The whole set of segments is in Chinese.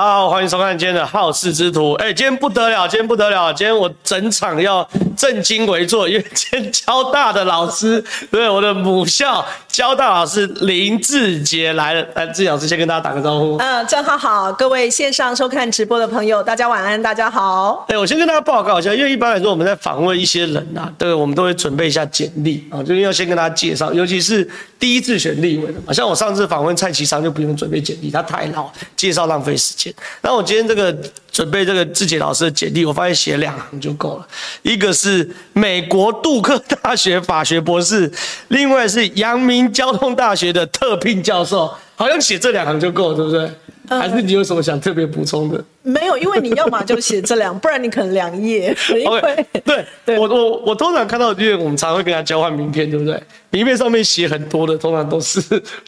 大家好，欢迎收看今天的《好事之徒》。哎，今天不得了，今天不得了，今天我整场要正襟危坐，因为今天交大的老师，对，我的母校交大老师林志杰来了。来，志杰老师先跟大家打个招呼。嗯，正浩好，各位线上收看直播的朋友，大家晚安，大家好。哎，我先跟大家报告一下，因为一般来说我们在访问一些人啊，对，我们都会准备一下简历啊，就是要先跟大家介绍，尤其是第一次选立委的嘛，像我上次访问蔡其昌就不用准备简历，他太老，介绍浪费时间。那我今天这个准备这个志杰老师的简历，我发现写两行就够了。一个是美国杜克大学法学博士，另外是阳明交通大学的特聘教授，好像写这两行就够了，对不对？还是你有什么想特别补充的？没有，因为你要嘛就写这两，不然你可能两页。Okay, 对，对我我我通常看到，因为我们常会跟他交换名片，对不对？名片上面写很多的，通常都是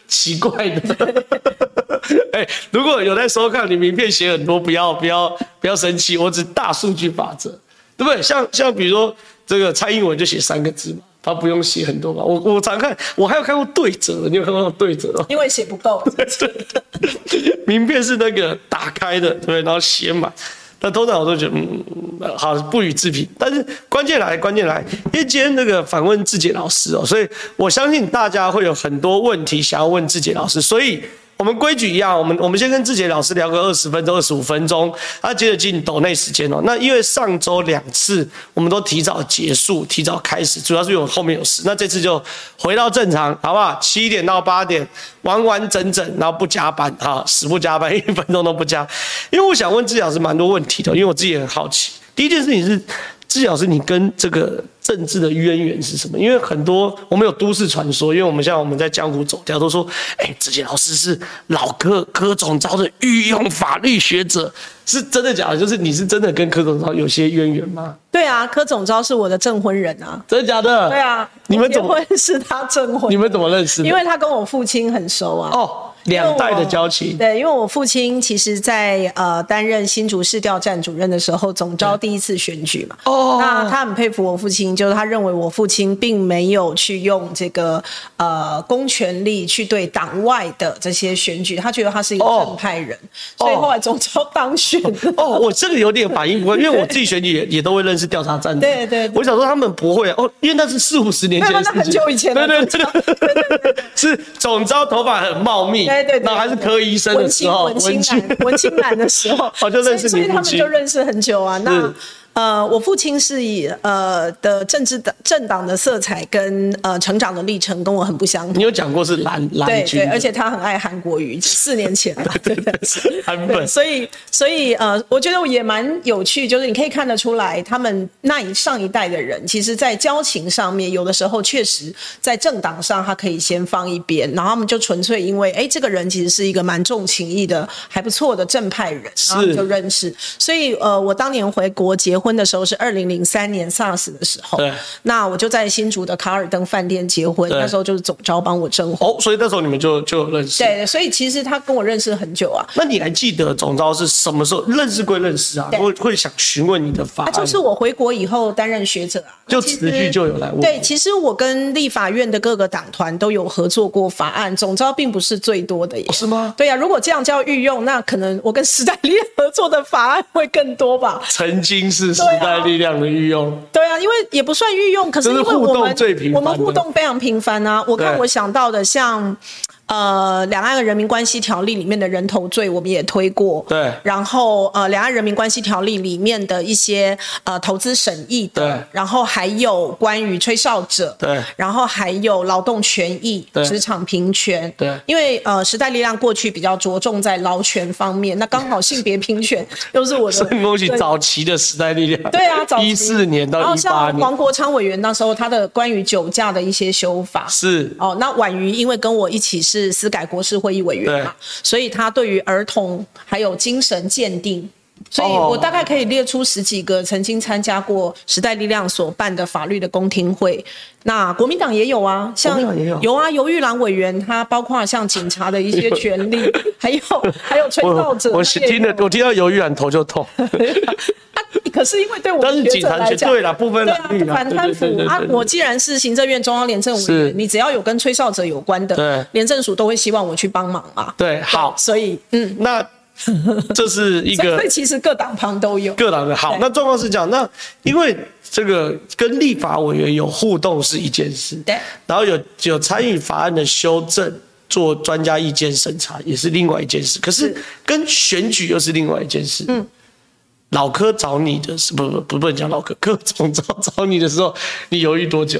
奇怪的。哎、欸，如果有在收看，你名片写很多，不要不要不要生气，我只大数据法则，对不对？像像比如说这个蔡英文就写三个字嘛，他不用写很多吧。我我常看，我还有看过对折的，你有看过对折的？因为写不够。名片是那个打开的，对，然后写满。那通常我都觉得，嗯，好，不予置评。但是关键来，关键来，因为今天那个访问志杰老师哦，所以我相信大家会有很多问题想要问志杰老师，所以。我们规矩一样，我们我们先跟志杰老师聊个二十分钟、二十五分钟，他接着进抖内时间哦。那因为上周两次我们都提早结束、提早开始，主要是因为我后面有事。那这次就回到正常，好不好？七点到八点，完完整整，然后不加班啊，死不加班，一分钟都不加。因为我想问志杰老师蛮多问题的，因为我自己也很好奇。第一件事情是。志杰老师，你跟这个政治的渊源是什么？因为很多我们有都市传说，因为我们像我们在江湖走跳，都说，哎，志杰老师是老柯柯总招的御用法律学者，是真的假的？就是你是真的跟柯总招有些渊源吗？对啊，柯总招是我的证婚人啊，真的假的？对啊，你们怎么会是他证婚？你们怎么认识？因为他跟我父亲很熟啊。哦。两代的交情，对，因为我父亲其实在呃担任新竹市调站主任的时候，总招第一次选举嘛。哦，那他很佩服我父亲，就是他认为我父亲并没有去用这个呃公权力去对党外的这些选举，他觉得他是一个正派人，哦、所以后来总招当选。哦，我这个有点反应不过，因为我自己选举也 也都会认识调查站的。对，对对，我想说他们不会哦，因为那是四五十年前的事情，那很久以前。对对对对，是总招头发很茂密。对对，那还是科医生的时候，文青文青男的时候，哦，就认识你，所以他们就认识很久啊。那。呃，我父亲是以呃的政治的政党的色彩跟呃成长的历程跟我很不相同。你有讲过是蓝蓝军，对对，而且他很爱韩国语，四年前了，对对对，韩粉。所以所以呃，我觉得我也蛮有趣，就是你可以看得出来，他们那一上一代的人，其实在交情上面，有的时候确实在政党上他可以先放一边，然后他们就纯粹因为哎这个人其实是一个蛮重情义的还不错的正派人，然后就认识。所以呃，我当年回国结婚的时候是二零零三年 SARS 的时候，对，那我就在新竹的卡尔登饭店结婚，那时候就是总招帮我征婚。哦，所以那时候你们就就认识。对，所以其实他跟我认识很久啊。那你还记得总招是什么时候认识归认识啊？会会想询问你的法案？他就是我回国以后担任学者啊，就持续就有来问。对，其实我跟立法院的各个党团都有合作过法案，总招并不是最多的耶。是吗？对呀，如果这样叫御用，那可能我跟时代 力合作的法案会更多吧？曾经是时代。力量的御用，对啊，因为也不算御用，可是因为我们我们互动非常频繁啊。我看我想到的像。呃，两岸人民关系条例里面的人头罪，我们也推过。对。然后，呃，两岸人民关系条例里面的一些呃投资审议的。对。然后还有关于吹哨者。对。然后还有劳动权益、职场平权。对。因为呃，时代力量过去比较着重在劳权方面，那刚好性别平权 又是我的。恭喜早期的时代力量。对啊。一四年到一八年。然后像黄国昌委员那时候他的关于酒驾的一些修法。是。哦，那婉瑜因为跟我一起是司改国事会议委员嘛，所以他对于儿童还有精神鉴定，所以我大概可以列出十几个曾经参加过时代力量所办的法律的公听会。那国民党也有啊，像有啊，游玉兰委员，他包括像警察的一些权利，还有还有吹哨者。我听了，我听到游玉兰头就痛。可是因为对我们学者来讲，对了，部分对啊反贪腐啊，我既然是行政院中央廉政委员，你只要有跟吹哨者有关的，廉政署都会希望我去帮忙啊。对，好，所以嗯，那这是一个，所以其实各党旁都有，各党的好。那状况是这样，那因为这个跟立法委员有互动是一件事，对，然后有有参与法案的修正，做专家意见审查也是另外一件事，可是。跟选举又是另外一件事。嗯，老柯找你的是不不不不能讲老柯，柯总找找你的时候，你犹豫多久？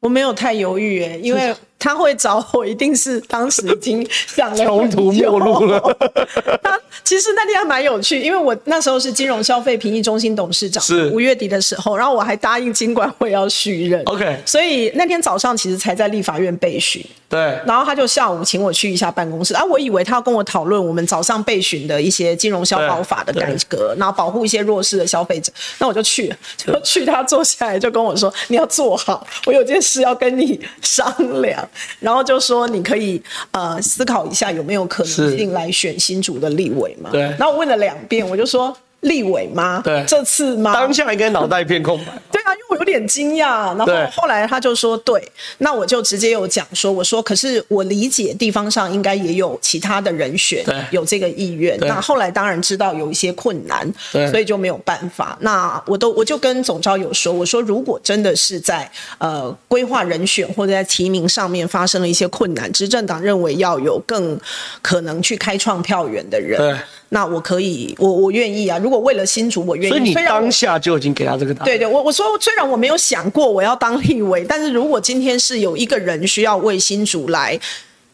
我没有太犹豫诶，因为。他会找我，一定是当时已经想了穷途末路了。他其实那天还蛮有趣，因为我那时候是金融消费评议中心董事长，是五月底的时候，然后我还答应金管会要续任。OK，所以那天早上其实才在立法院备询。对，然后他就下午请我去一下办公室，啊，我以为他要跟我讨论我们早上备询的一些金融消保法的改革，然后保护一些弱势的消费者。那我就去，就去他坐下来就跟我说：“你要坐好，我有件事要跟你商量。”然后就说你可以呃思考一下有没有可能性来选新竹的立委嘛？对。然后我问了两遍，我就说。立委吗？对，这次吗？当下应该脑袋一片空白。对啊，因为我有点惊讶。然后后来他就说：“对，那我就直接有讲说，我说可是我理解地方上应该也有其他的人选，有这个意愿。那后来当然知道有一些困难，所以就没有办法。那我都我就跟总召有说，我说如果真的是在呃规划人选或者在提名上面发生了一些困难，执政党认为要有更可能去开创票源的人。”对。那我可以，我我愿意啊！如果为了新竹，我愿意。所以你当下就已经给他这个答案。对对，我我说虽然我没有想过我要当立委，但是如果今天是有一个人需要为新竹来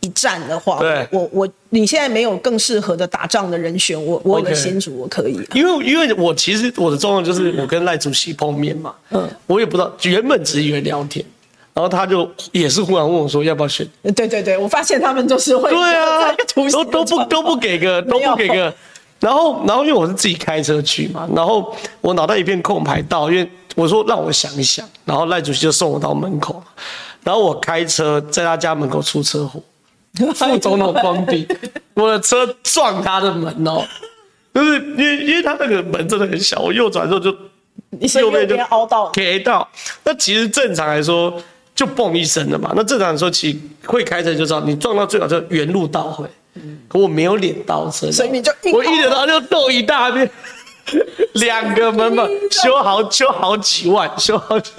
一战的话，对，我我你现在没有更适合的打仗的人选，我我为了新主我可以啊。因为因为我其实我的状况就是我跟赖主席碰面嘛，嗯，我也不知道，原本只以为聊天。然后他就也是忽然问我说要不要选？对对对，我发现他们就是会对啊，都都不都不给个都不给个，然后然后因为我是自己开车去嘛，然后我脑袋一片空白到，因为我说让我想一想，然后赖主席就送我到门口，然后我开车在他家门口出车祸，副总统封闭，我的车撞他的门哦，就是因为因为他那个门真的很小，我右转之后就右边就凹到给到，那其实正常来说。就嘣一声了嘛，那正常来说，其实会开车就知道，你撞到最好就原路倒回。可我没有脸倒车，所以你就我一脸到就斗一大片，两个门嘛，修好修好几万，修好几，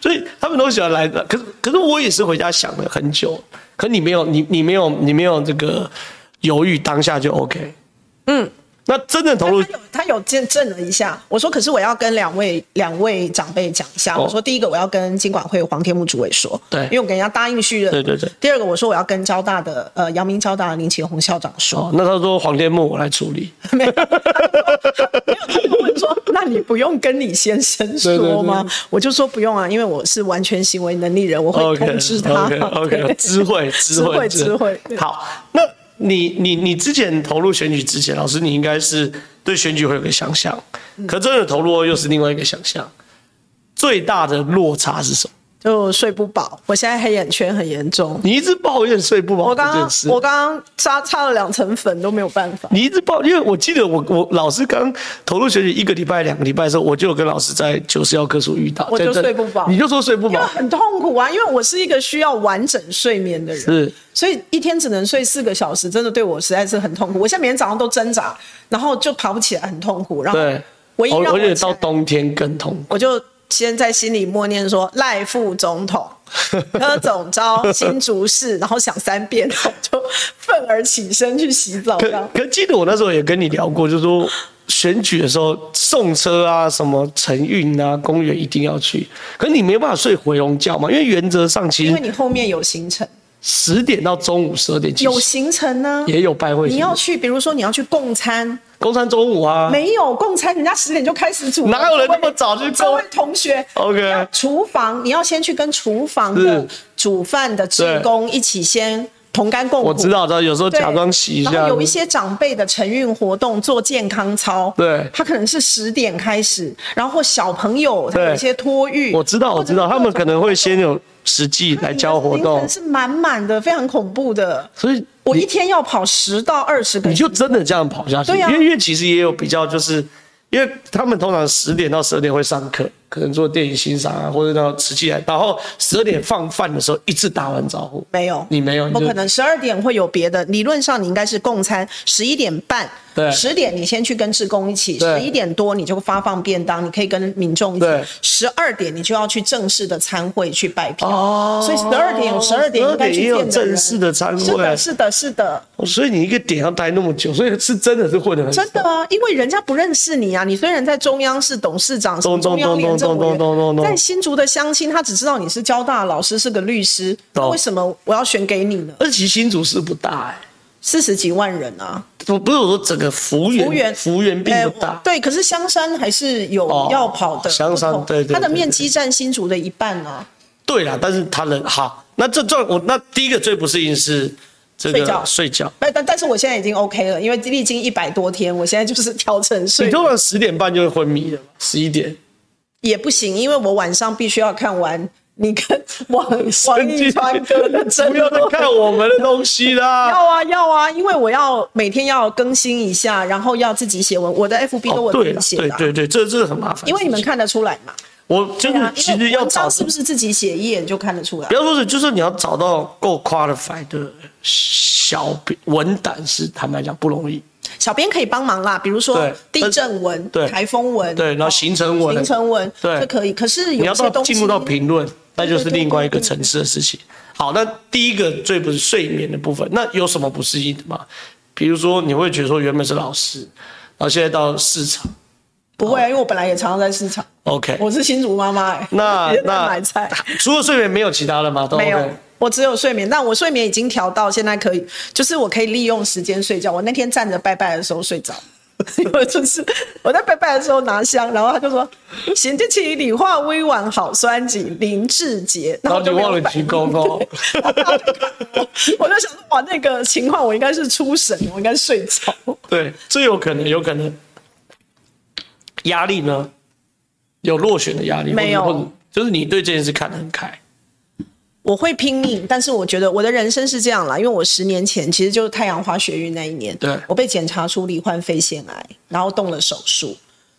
所以他们都喜欢来的。可是可是我也是回家想了很久，可你没有你你没有你没有这个犹豫，当下就 OK。嗯。那真的投入，他有见证了一下。我说，可是我要跟两位两位长辈讲一下。我说，第一个我要跟金管会黄天木主委说，对，因为我给人家答应续任。对对对。第二个，我说我要跟交大的呃阳明交大的林启宏校长说。那他说黄天木我来处理。没有。他就问说，那你不用跟李先生说吗？我就说不用啊，因为我是完全行为能力人，我会通知他。OK，知会知会知会。好，那。你你你之前投入选举之前，老师你应该是对选举会有个想象，可真的投入又是另外一个想象，最大的落差是什么？就睡不饱，我现在黑眼圈很严重。你一直抱怨睡不饱，我刚刚我刚刚擦擦了两层粉都没有办法。你一直抱，因为我记得我我老师刚投入学习一个礼拜两个礼拜的时候，我就有跟老师在九十一棵树遇到，我就睡不饱，你就说睡不饱，很痛苦啊，因为我是一个需要完整睡眠的人，是，所以一天只能睡四个小时，真的对我实在是很痛苦。我现在每天早上都挣扎，然后就爬不起来，很痛苦。然后唯一让我，而且到冬天更痛苦，我就。先在心里默念说赖副总统、柯总招、新竹市，然后想三遍，然后就愤而起身去洗澡。可可记得我那时候也跟你聊过，就是说选举的时候送车啊，什么晨运啊，公园一定要去。可你没办法睡回笼觉嘛，因为原则上其实因为你后面有行程。十点到中午十二点，有行程呢，也有拜会。你要去，比如说你要去共餐，共餐中午啊，没有共餐，人家十点就开始煮，哪有人那么早去？各位同学，OK，厨房你要先去跟厨房的煮饭的职工一起先同甘共苦。我知道，知道，有时候假装洗一下。然后有一些长辈的晨运活动做健康操，对，他可能是十点开始，然后小朋友他有一些托育，我知道，我知道，他们可能会先有。实际来教活动是满满的，非常恐怖的。所以我一天要跑十到二十个，你就真的这样跑下去？对呀，因为因为其实也有比较，就是因为他们通常十点到十二点会上课，可能做电影欣赏啊，或者到瓷器来，然后十二点放饭的时候一次打完招呼？没有，你没有，不可能。十二点会有别的，理论上你应该是共餐，十一点半。对，十点你先去跟志工一起，十一点多你就发放便当，你可以跟民众一起。十二点你就要去正式的餐会去拜票，哦、所以十二点有十二点应该去见。正式的餐会，是的，是的，是的。所以你一个点要待那么久，所以是真的是混得很。真的啊，因为人家不认识你啊，你虽然在中央是董事长，中央廉政委员，在新竹的乡亲他只知道你是交大老师，是个律师，那为什么我要选给你呢？而且新竹是不大哎、欸。四十几万人啊！不不是我说整个幅员，幅员并不大、欸。对，可是香山还是有要跑的。香、哦、山对，对对，它的面积占新竹的一半啊。对啦，但是它的好，那这这我那第一个最不适应是这个睡觉睡觉。但但但是我现在已经 OK 了，因为历经一百多天，我现在就是调成睡。你通常十点半就会昏迷了，十一点也不行，因为我晚上必须要看完。你跟王王一川哥的真，不要再看我们的东西啦！要啊要啊，因为我要每天要更新一下，然后要自己写文，我的 FB 都我自己写的、啊哦。对对对，这这个很麻烦。因为你们看得出来嘛？我就是其实要找是不是自己写一眼就看得出来？不要说是，就是你要找到够 qualified 的小编文胆，是坦白讲不容易。小编可以帮忙啦，比如说地震文、台风文，对，然后行程文、行程文，对，这可以。可是有你要到进入到评论。那就是另外一个层次的事情。好，那第一个最不是睡眠的部分，那有什么不适应的吗？比如说你会觉得说原本是老师，然后现在到市场，不会啊，因为我本来也常常在市场。OK，我是新竹妈妈哎。那 那买菜，除了睡眠没有其他的吗？都 OK？没有，我只有睡眠。但我睡眠已经调到现在可以，就是我可以利用时间睡觉。我那天站着拜拜的时候睡着。因为就是我在拜拜的时候拿香，然后他就说：“贤得起理化微婉好酸景林志杰。”然后就忘了鞠躬哦。我就想说，哇，那个情况我应该是出神，我应该睡着。对，这有可能，有可能。压力呢？有落选的压力没有？就是你对这件事看得很开。我会拼命，但是我觉得我的人生是这样啦，因为我十年前其实就是太阳花学运那一年，对，我被检查出罹患肺腺癌，然后动了手术，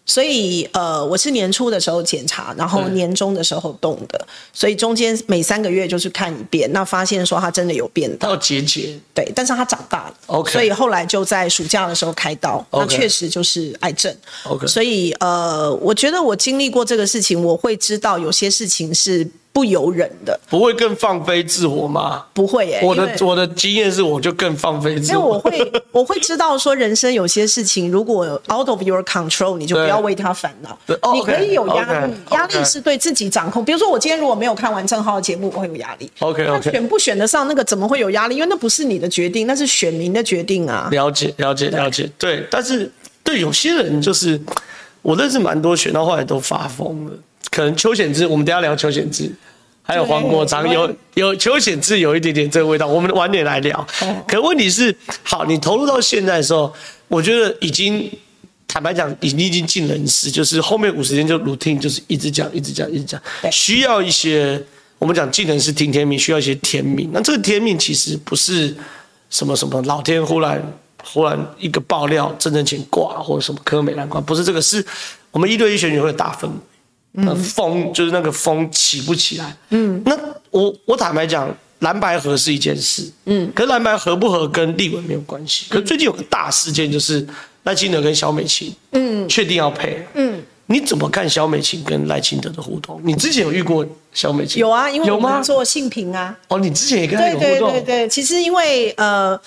所以呃，我是年初的时候检查，然后年终的时候动的，所以中间每三个月就是看一遍，那发现说它真的有变大，到结节，对，但是它长大了，OK，所以后来就在暑假的时候开刀.那确实就是癌症，OK，所以呃，我觉得我经历过这个事情，我会知道有些事情是。不由人的，不会更放飞自我吗？不会耶、欸。我的我的经验是，我就更放飞自我。因为我会我会知道说，人生有些事情如果 out of your control，你就不要为他烦恼。你可以有压力，压、力是对自己掌控。比如说，我今天如果没有看完正皓的节目，我会有压力。OK OK。选不选得上那个，怎么会有压力？因为那不是你的决定，那是选民的决定啊。了解了解了解。对，但是对有些人就是，我认识蛮多选到后来都发疯了。可能邱显志，我们等下聊邱显志。还有黄国昌，有有邱显志有一点点这个味道，我们晚点来聊。可问题是，好，你投入到现在的时候，我觉得已经坦白讲，已经已经尽人事，就是后面五十天就 routine，就是一直讲，一直讲，一直讲，需要一些我们讲尽人事听天命，需要一些天命。那这个天命其实不是什么什么老天忽然忽然一个爆料，郑正钱挂或者什么科美兰挂，不是这个，是我们一对一选举会打分。嗯，风就是那个风起不起来。嗯，那我我坦白讲，蓝白合是一件事。嗯，可是蓝白合不合跟立委没有关系。可是最近有个大事件，就是赖清德跟萧美琴，嗯，确定要配。嗯，你怎么看萧美琴跟赖清德的互动？你之前有遇过萧美琴？有啊，因为我们做性平啊。哦，你之前也跟他有互动？对对对对，其实因为呃。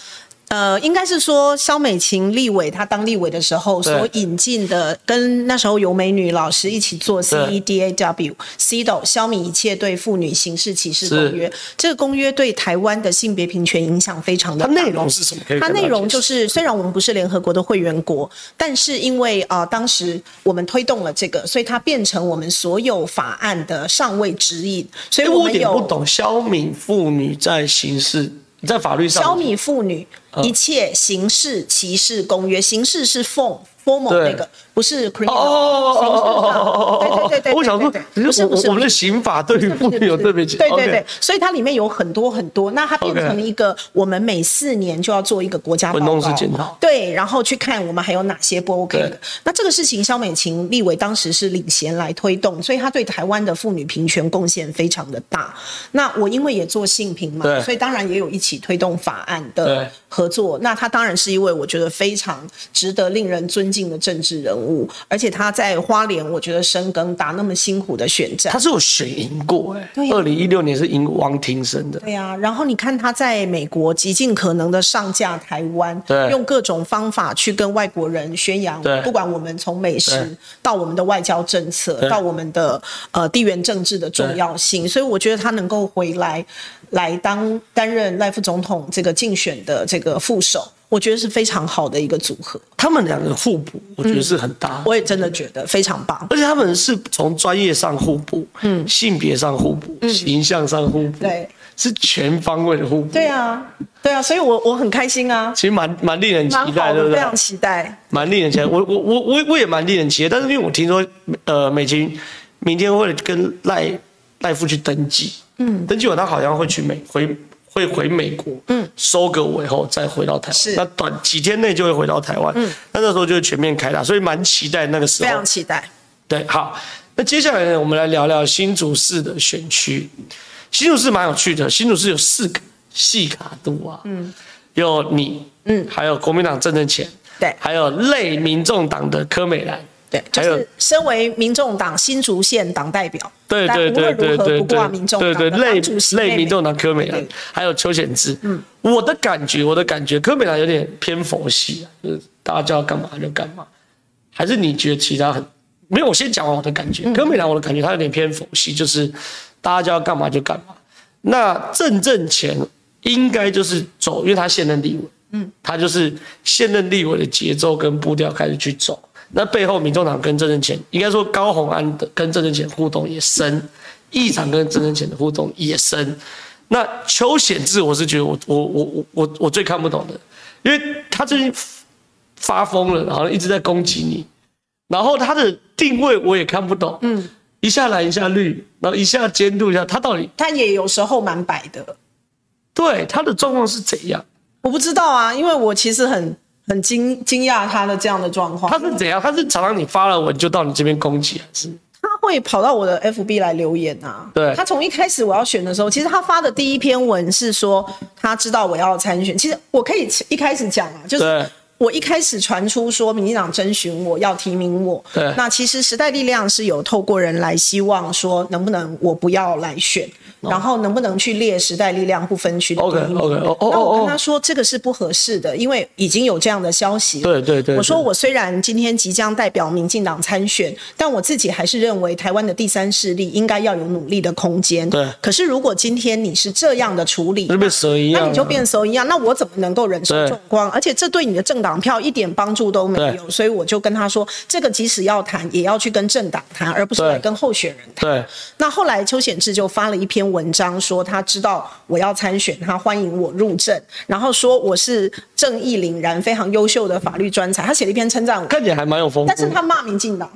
呃，应该是说萧美琴立委，她当立委的时候所引进的，跟那时候尤美女老师一起做 CEDAW CEDAW 消弭一切对妇女刑事歧视公约。这个公约对台湾的性别平权影响非常的大。它内容是什么？它内容就是，虽然我们不是联合国的会员国，但是因为啊、呃，当时我们推动了这个，所以它变成我们所有法案的上位指引。所以我们有点不懂消弭妇女在刑事在法律上消弭妇女。一切刑事歧视公约，刑事是 form formal 那个。不是 criminal 哦哦哦哦对对对对，我想说，不是不是，我们的刑法对于妇女有特别对对对，所以它里面有很多很多，那它变成了一个我们每四年就要做一个国家报告，对，然后去看我们还有哪些不 OK 的。那这个事情，萧美琴立委当时是领衔来推动，所以他对台湾的妇女平权贡献非常的大。那我因为也做性平嘛，所以当然也有一起推动法案的合作。那他当然是一位我觉得非常值得令人尊敬的政治人物。而且他在花莲，我觉得深耕打那么辛苦的选战，他是有选赢过哎、欸，二零一六年是赢王庭生的，对呀、啊。然后你看他在美国极尽可能的上架台湾，对，用各种方法去跟外国人宣扬，对，不管我们从美食到我们的外交政策，到我们的呃地缘政治的重要性，所以我觉得他能够回来来当担任赖副总统这个竞选的这个副手。我觉得是非常好的一个组合，他们两个互补，我觉得是很大、嗯。我也真的觉得非常棒，而且他们是从专业上互补，嗯，性别上互补，嗯，形象上互补，对，是全方位的互补。对啊，对啊，所以我我很开心啊。其实蛮蛮令人期待，对不对？非常期待，蛮令人期待。我我我我我也蛮令人期待，但是因为我听说，呃，美琴明天会跟赖赖夫去登记，嗯，登记完他好像会去美回。会回美国，嗯，收个尾后再回到台湾，是。那短几天内就会回到台湾，嗯，那那时候就会全面开打，所以蛮期待那个时候，非常期待。对，好，那接下来呢，我们来聊聊新竹市的选区。新竹市蛮有趣的，新竹市有四个细卡度啊，嗯，有你，嗯，还有国民党郑正前，对，还有类民众党的柯美兰。对，就是身为民众党新竹县党代表，对对对对对对，民众对对类类民众党柯美兰，还有邱显智。嗯，我的感觉，我的感觉，柯美兰有点偏佛系啊，就是大家叫他干嘛就干嘛，还是你觉得其他很没有？我先讲完我的感觉，柯美兰我的感觉他有点偏佛系，就是大家叫要干嘛就干嘛。那郑正前应该就是走，因为他现任立委，嗯，他就是现任立委的节奏跟步调开始去走。那背后，民众党跟郑正干，应该说高虹安的跟郑正干互动也深，议长跟郑正干的互动也深。那邱显志，我是觉得我我我我我我最看不懂的，因为他最近发疯了，然后一直在攻击你，然后他的定位我也看不懂，嗯，一下蓝一下绿，然后一下监督一下，他到底他也有时候蛮白的，对，他的状况是怎样？我不知道啊，因为我其实很。很惊惊讶他的这样的状况，他是怎样？他是常常你发了文就到你这边攻击，还是他会跑到我的 FB 来留言啊？对，他从一开始我要选的时候，其实他发的第一篇文是说他知道我要参选。其实我可以一开始讲啊，就是我一开始传出说民进党征询我要提名我，对，那其实时代力量是有透过人来希望说能不能我不要来选。然后能不能去列时代力量不分区的名额？OK OK，那我跟他说这个是不合适的，因为已经有这样的消息。对对对。我说我虽然今天即将代表民进党参选，但我自己还是认为台湾的第三势力应该要有努力的空间。对。可是如果今天你是这样的处理，变蛇一样，那你就变蛇一样，那我怎么能够忍受重光？而且这对你的政党票一点帮助都没有。所以我就跟他说，这个即使要谈，也要去跟政党谈，而不是来跟候选人谈。对。那后来邱显志就发了一篇文章说他知道我要参选，他欢迎我入政，然后说我是正义凛然、非常优秀的法律专才。他写了一篇称赞我，看起来还蛮有风度。但是他骂民进党。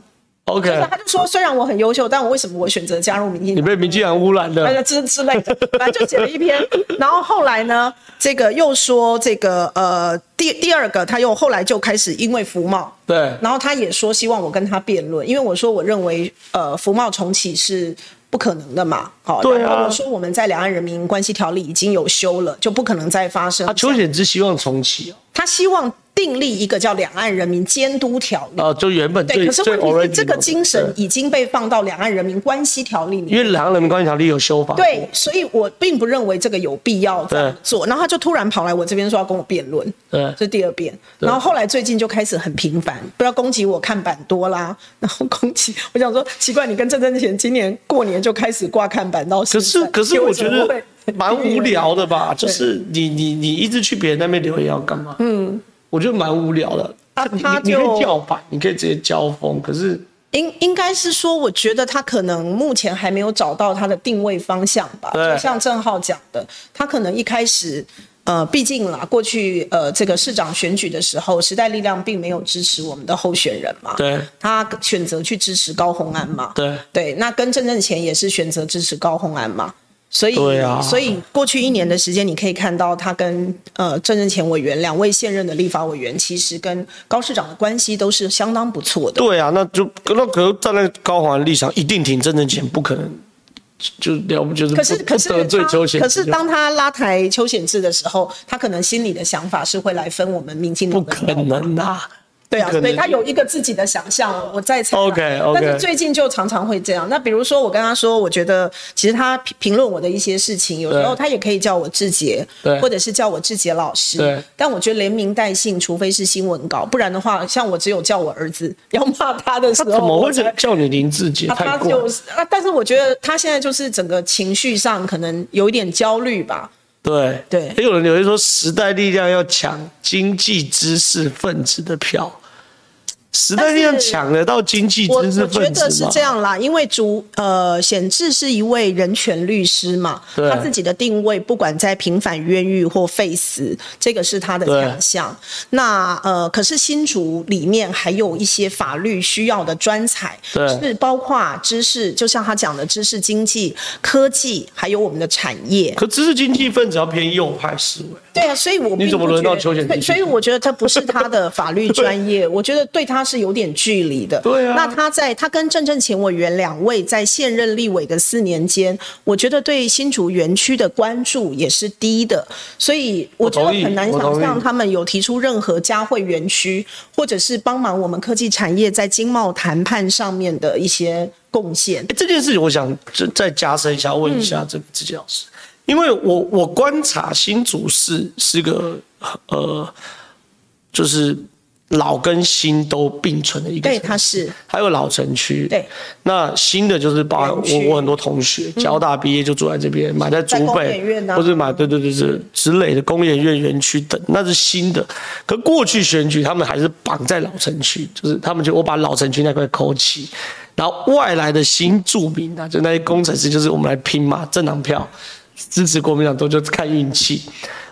OK，他就说虽然我很优秀，但我为什么我选择加入民进党？你被民进党污染的，之之类的，反正就写了一篇。然后后来呢，这个又说这个呃第第二个，他又后来就开始因为福茂对，然后他也说希望我跟他辩论，因为我说我认为呃福茂重启是。不可能的嘛，好，对啊。我说我们在两岸人民关系条例已经有修了，就不可能再发生。他邱显之希望重启哦，他希望。订立一个叫《两岸人民监督条例》哦，就原本对，可是问题是这个精神已经被放到《两岸人民关系条例》里面，因为《两岸人民关系条例》有修法。对，所以我并不认为这个有必要这样做。然后他就突然跑来我这边说要跟我辩论，对，这是第二遍。然后后来最近就开始很频繁，不要攻击我看板多啦，然后攻击我想说奇怪，你跟郑正贤今年过年就开始挂看板到可是可是我觉得蛮无聊的吧？就是你你你一直去别人那边留言要干嘛？嗯。我觉得蛮无聊的。他，他就你可以叫板，你可以直接交锋。可是应应该是说，我觉得他可能目前还没有找到他的定位方向吧。对，就像郑浩讲的，他可能一开始呃，毕竟啦，过去呃这个市长选举的时候，时代力量并没有支持我们的候选人嘛，对，他选择去支持高虹安嘛，对对，那跟郑正前也是选择支持高虹安嘛。所以，啊，所以过去一年的时间，你可以看到他跟呃郑正前委员两位现任的立法委员，其实跟高市长的关系都是相当不错的。对啊，那就那可能站在高虹安立场，一定挺郑正前，不可能就了不就是不。可是可是得罪邱显智。可是当他拉抬邱显智的时候，他可能心里的想法是会来分我们民进党的。不可能啊。对啊，所以他有一个自己的想象，我在猜。OK OK。但是最近就常常会这样。那比如说，我跟他说，我觉得其实他评论我的一些事情，有时候他也可以叫我志杰，对，或者是叫我志杰老师。对。但我觉得连名带姓，除非是新闻稿，不然的话，像我只有叫我儿子 要骂他的时候，他怎么会叫你林志杰？他就是啊，但是我觉得他现在就是整个情绪上可能有一点焦虑吧。对对。也有人有人说，时代力量要抢经济知识分子的票。时代力量抢得到经济知识分子吗？我觉得是这样啦，因为主呃显志是一位人权律师嘛，他自己的定位不管在平反冤狱或废死，这个是他的强项。那呃，可是新竹里面还有一些法律需要的专才，是包括知识，就像他讲的知识经济、科技，还有我们的产业。可知识经济分子要偏右派思维。对啊，所以我你怎么轮到邱显智？所以我觉得他不是他的法律 专业，我觉得对他。他是有点距离的，对啊。那他在他跟郑正前委员两位在现任立委的四年间，我觉得对新竹园区的关注也是低的，所以我觉得很难想象他们有提出任何嘉惠园区或者是帮忙我们科技产业在经贸谈判上面的一些贡献。这件事情，我想再加深一下，问一下这个志杰老师，因为我我观察新竹市是个呃，就是。老跟新都并存的一个，对，它是。还有老城区，对，那新的就是包括我我很多同学，交大毕业就住在这边，买在竹北，或者买对对对对之类的工研院园区等，那是新的。可过去选举他们还是绑在老城区，就是他们就我把老城区那块抠起，然后外来的新住民啊，就那些工程师，就是我们来拼嘛，政党票支持国民党都就看运气。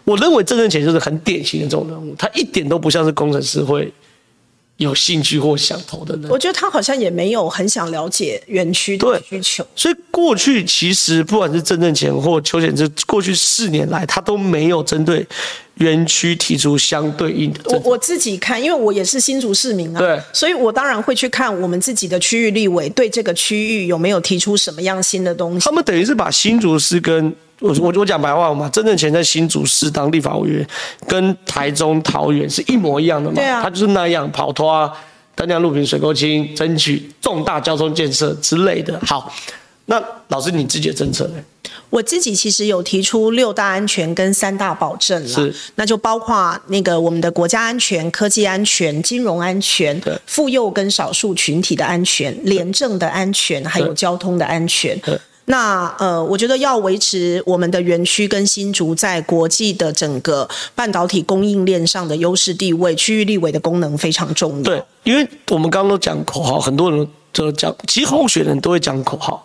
我认为郑正前就是很典型的这种人物，他一点都不像是工程师会有兴趣或想投的人。我觉得他好像也没有很想了解园区的需求。所以过去其实不管是郑正前或邱显志，过去四年来他都没有针对园区提出相对应的。我我自己看，因为我也是新竹市民啊，对，所以我当然会去看我们自己的区域立委对这个区域有没有提出什么样新的东西。他们等于是把新竹市跟我我我讲白话嘛，真正前在新竹市当立法委员，跟台中桃园是一模一样的嘛？对啊，他就是那样跑脱啊，丹江路平水沟清，争取重大交通建设之类的。好，那老师你自己的政策呢？我自己其实有提出六大安全跟三大保证了，是，那就包括那个我们的国家安全、科技安全、金融安全、妇幼跟少数群体的安全、廉政的安全，还有交通的安全。那呃，我觉得要维持我们的园区跟新竹在国际的整个半导体供应链上的优势地位，区域立委的功能非常重要。对，因为我们刚刚都讲口号，很多人都讲，其实候选人都会讲口号。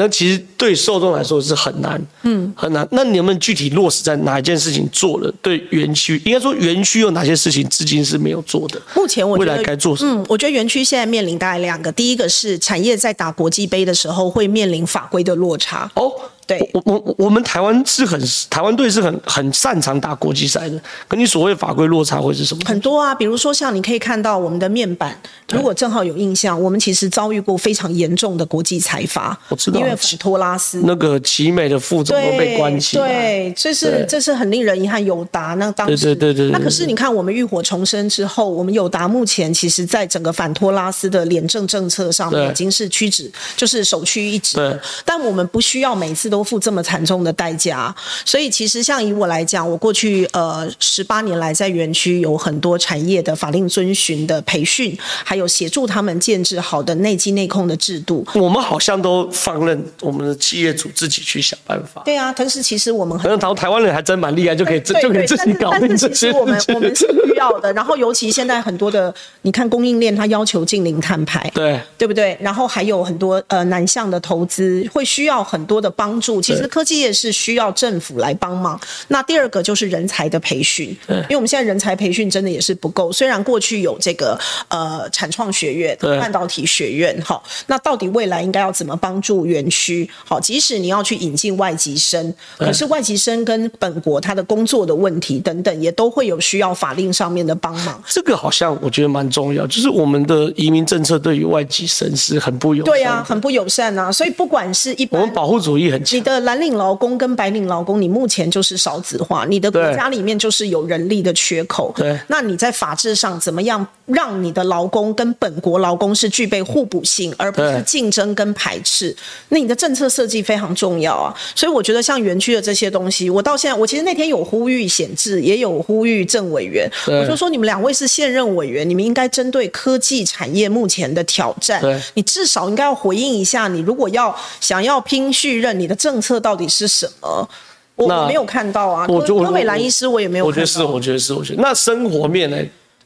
但其实对受众来说是很难，嗯，很难。那你们具体落实在哪一件事情做了？对园区，应该说园区有哪些事情至今是没有做的？目前我觉得未来该做什么？嗯，我觉得园区现在面临大概两个，第一个是产业在打国际杯的时候会面临法规的落差。哦。对，我我我们台湾是很台湾队是很很擅长打国际赛的，可你所谓法规落差会是什么？很多啊，比如说像你可以看到我们的面板，如果正好有印象，我们其实遭遇过非常严重的国际财罚。我知道，因为反托拉斯那个奇美的副总都被关起来，对，这是这是很令人遗憾。友达那当时，对对对对，那可是你看我们浴火重生之后，我们友达目前其实在整个反托拉斯的廉政政策上面已经是屈指，就是首屈一指。对，但我们不需要每次都付这么惨重的代价，所以其实像以我来讲，我过去呃十八年来在园区有很多产业的法令遵循的培训，还有协助他们建制好的内机内控的制度。我们好像都放任我们的企业主自己去想办法。对啊，但是其实我们很台台湾人还真蛮厉害，就可以 就可以自己搞定这些。但是其实我们 我们是需要的。然后尤其现在很多的，你看供应链它要求净零碳排，对对不对？然后还有很多呃南向的投资会需要很多的帮助。助。其实科技业是需要政府来帮忙。那第二个就是人才的培训，因为我们现在人才培训真的也是不够。虽然过去有这个呃产创学院、半导体学院，好，那到底未来应该要怎么帮助园区？好，即使你要去引进外籍生，可是外籍生跟本国他的工作的问题等等，也都会有需要法令上面的帮忙。这个好像我觉得蛮重要，就是我们的移民政策对于外籍生是很不友善。对啊，很不友善啊。所以不管是一般，我们保护主义很强。你的蓝领劳工跟白领劳工，你目前就是少子化，你的国家里面就是有人力的缺口。对，那你在法制上怎么样让你的劳工跟本国劳工是具备互补性，而不是竞争跟排斥？那你的政策设计非常重要啊。所以我觉得像园区的这些东西，我到现在，我其实那天有呼吁显智，也有呼吁郑委员，我就说你们两位是现任委员，你们应该针对科技产业目前的挑战，你至少应该要回应一下。你如果要想要拼续任，你的政策到底是什么？我没有看到啊。我柯美兰医师我也没有看到。我觉得是，我觉得是，我觉得那生活面呢？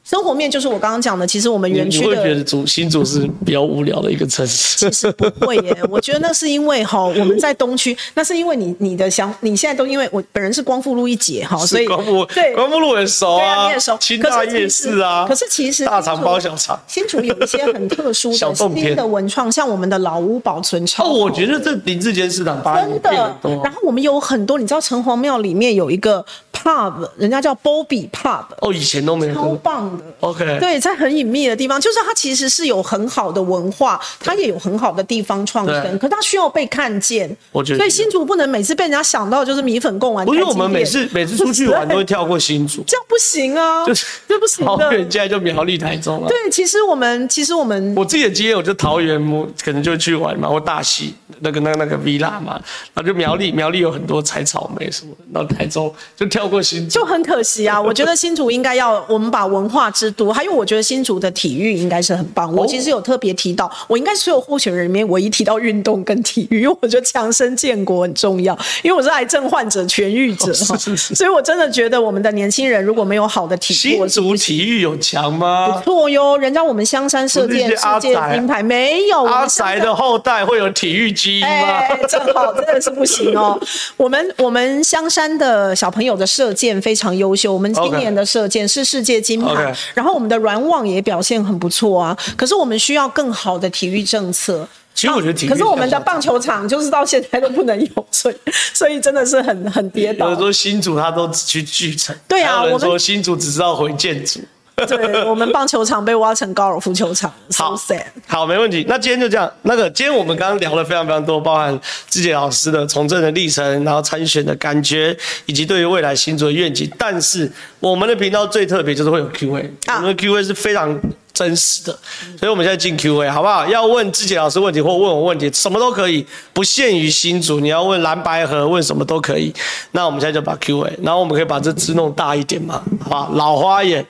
生活面就是我刚刚讲的，其实我们园区的。你会觉得主新竹是比较无聊的一个城市？其实不会耶，我觉得那是因为哈，我们在东区，那是因为你你的想，你现在都因为我本人是光复路一姐哈，所以光复对光复路很熟啊，对啊，你也熟。清大夜市啊，可是其实大肠包小肠，新竹有一些很特殊的新的文创，像我们的老屋保存超。哦，我觉得这林志坚市长真的。然后我们有很多，你知道城隍庙里面有一个 pub，人家叫 Bobby Pub。哦，以前都没有。超棒的。OK。对。在很隐秘的地方，就是它其实是有很好的文化，它也有很好的地方创生，可它需要被看见。我觉得，所以新竹不能每次被人家想到就是米粉贡丸。不是我们每次 每次出去玩都会跳过新竹，这样不行啊，就是这不行的。桃园现在就苗栗台中了。对，其实我们其实我们我自己的经验，我就桃园，我可能就去玩嘛，或大溪那个那个那个 villa 嘛，然后就苗栗苗栗有很多采草莓什么的，然后台中就跳过新竹，就很可惜啊。我觉得新竹应该要我们把文化之都，还有我觉得新竹的。体育应该是很棒。我其实有特别提到，我应该所有候选人里面唯一提到运动跟体育，因为我觉得强身健国很重要。因为我是癌症患者、痊愈者，所以我真的觉得我们的年轻人如果没有好的体育，新竹体育有强吗？不错哟，人家我们香山射箭世界金牌没有。阿宅的后代会有体育基因吗？哎，正好真的是不行哦。我们我们香山的小朋友的射箭非常优秀，我们今年的射箭是世界金牌，然后我们的软网也表现。很不错啊，可是我们需要更好的体育政策。其实我觉得体育，可是我们的棒球场就是到现在都不能有，所以所以真的是很很跌倒。有人说新竹他都只去巨城，对啊，我们说新竹只知道回建筑。对，我们棒球场被挖成高尔夫球场，好 sad。好，没问题。那今天就这样。那个，今天我们刚刚聊了非常非常多，包含志杰老师的从政的历程，然后参选的感觉，以及对于未来新竹的愿景。但是我们的频道最特别就是会有 Q&A，我们的 Q&A 是非常真实的，所以我们现在进 Q&A 好不好？要问志杰老师问题或问我问题，什么都可以，不限于新竹。你要问蓝白河，问什么都可以。那我们现在就把 Q&A，然后我们可以把这字弄大一点嘛，好吧？老花眼。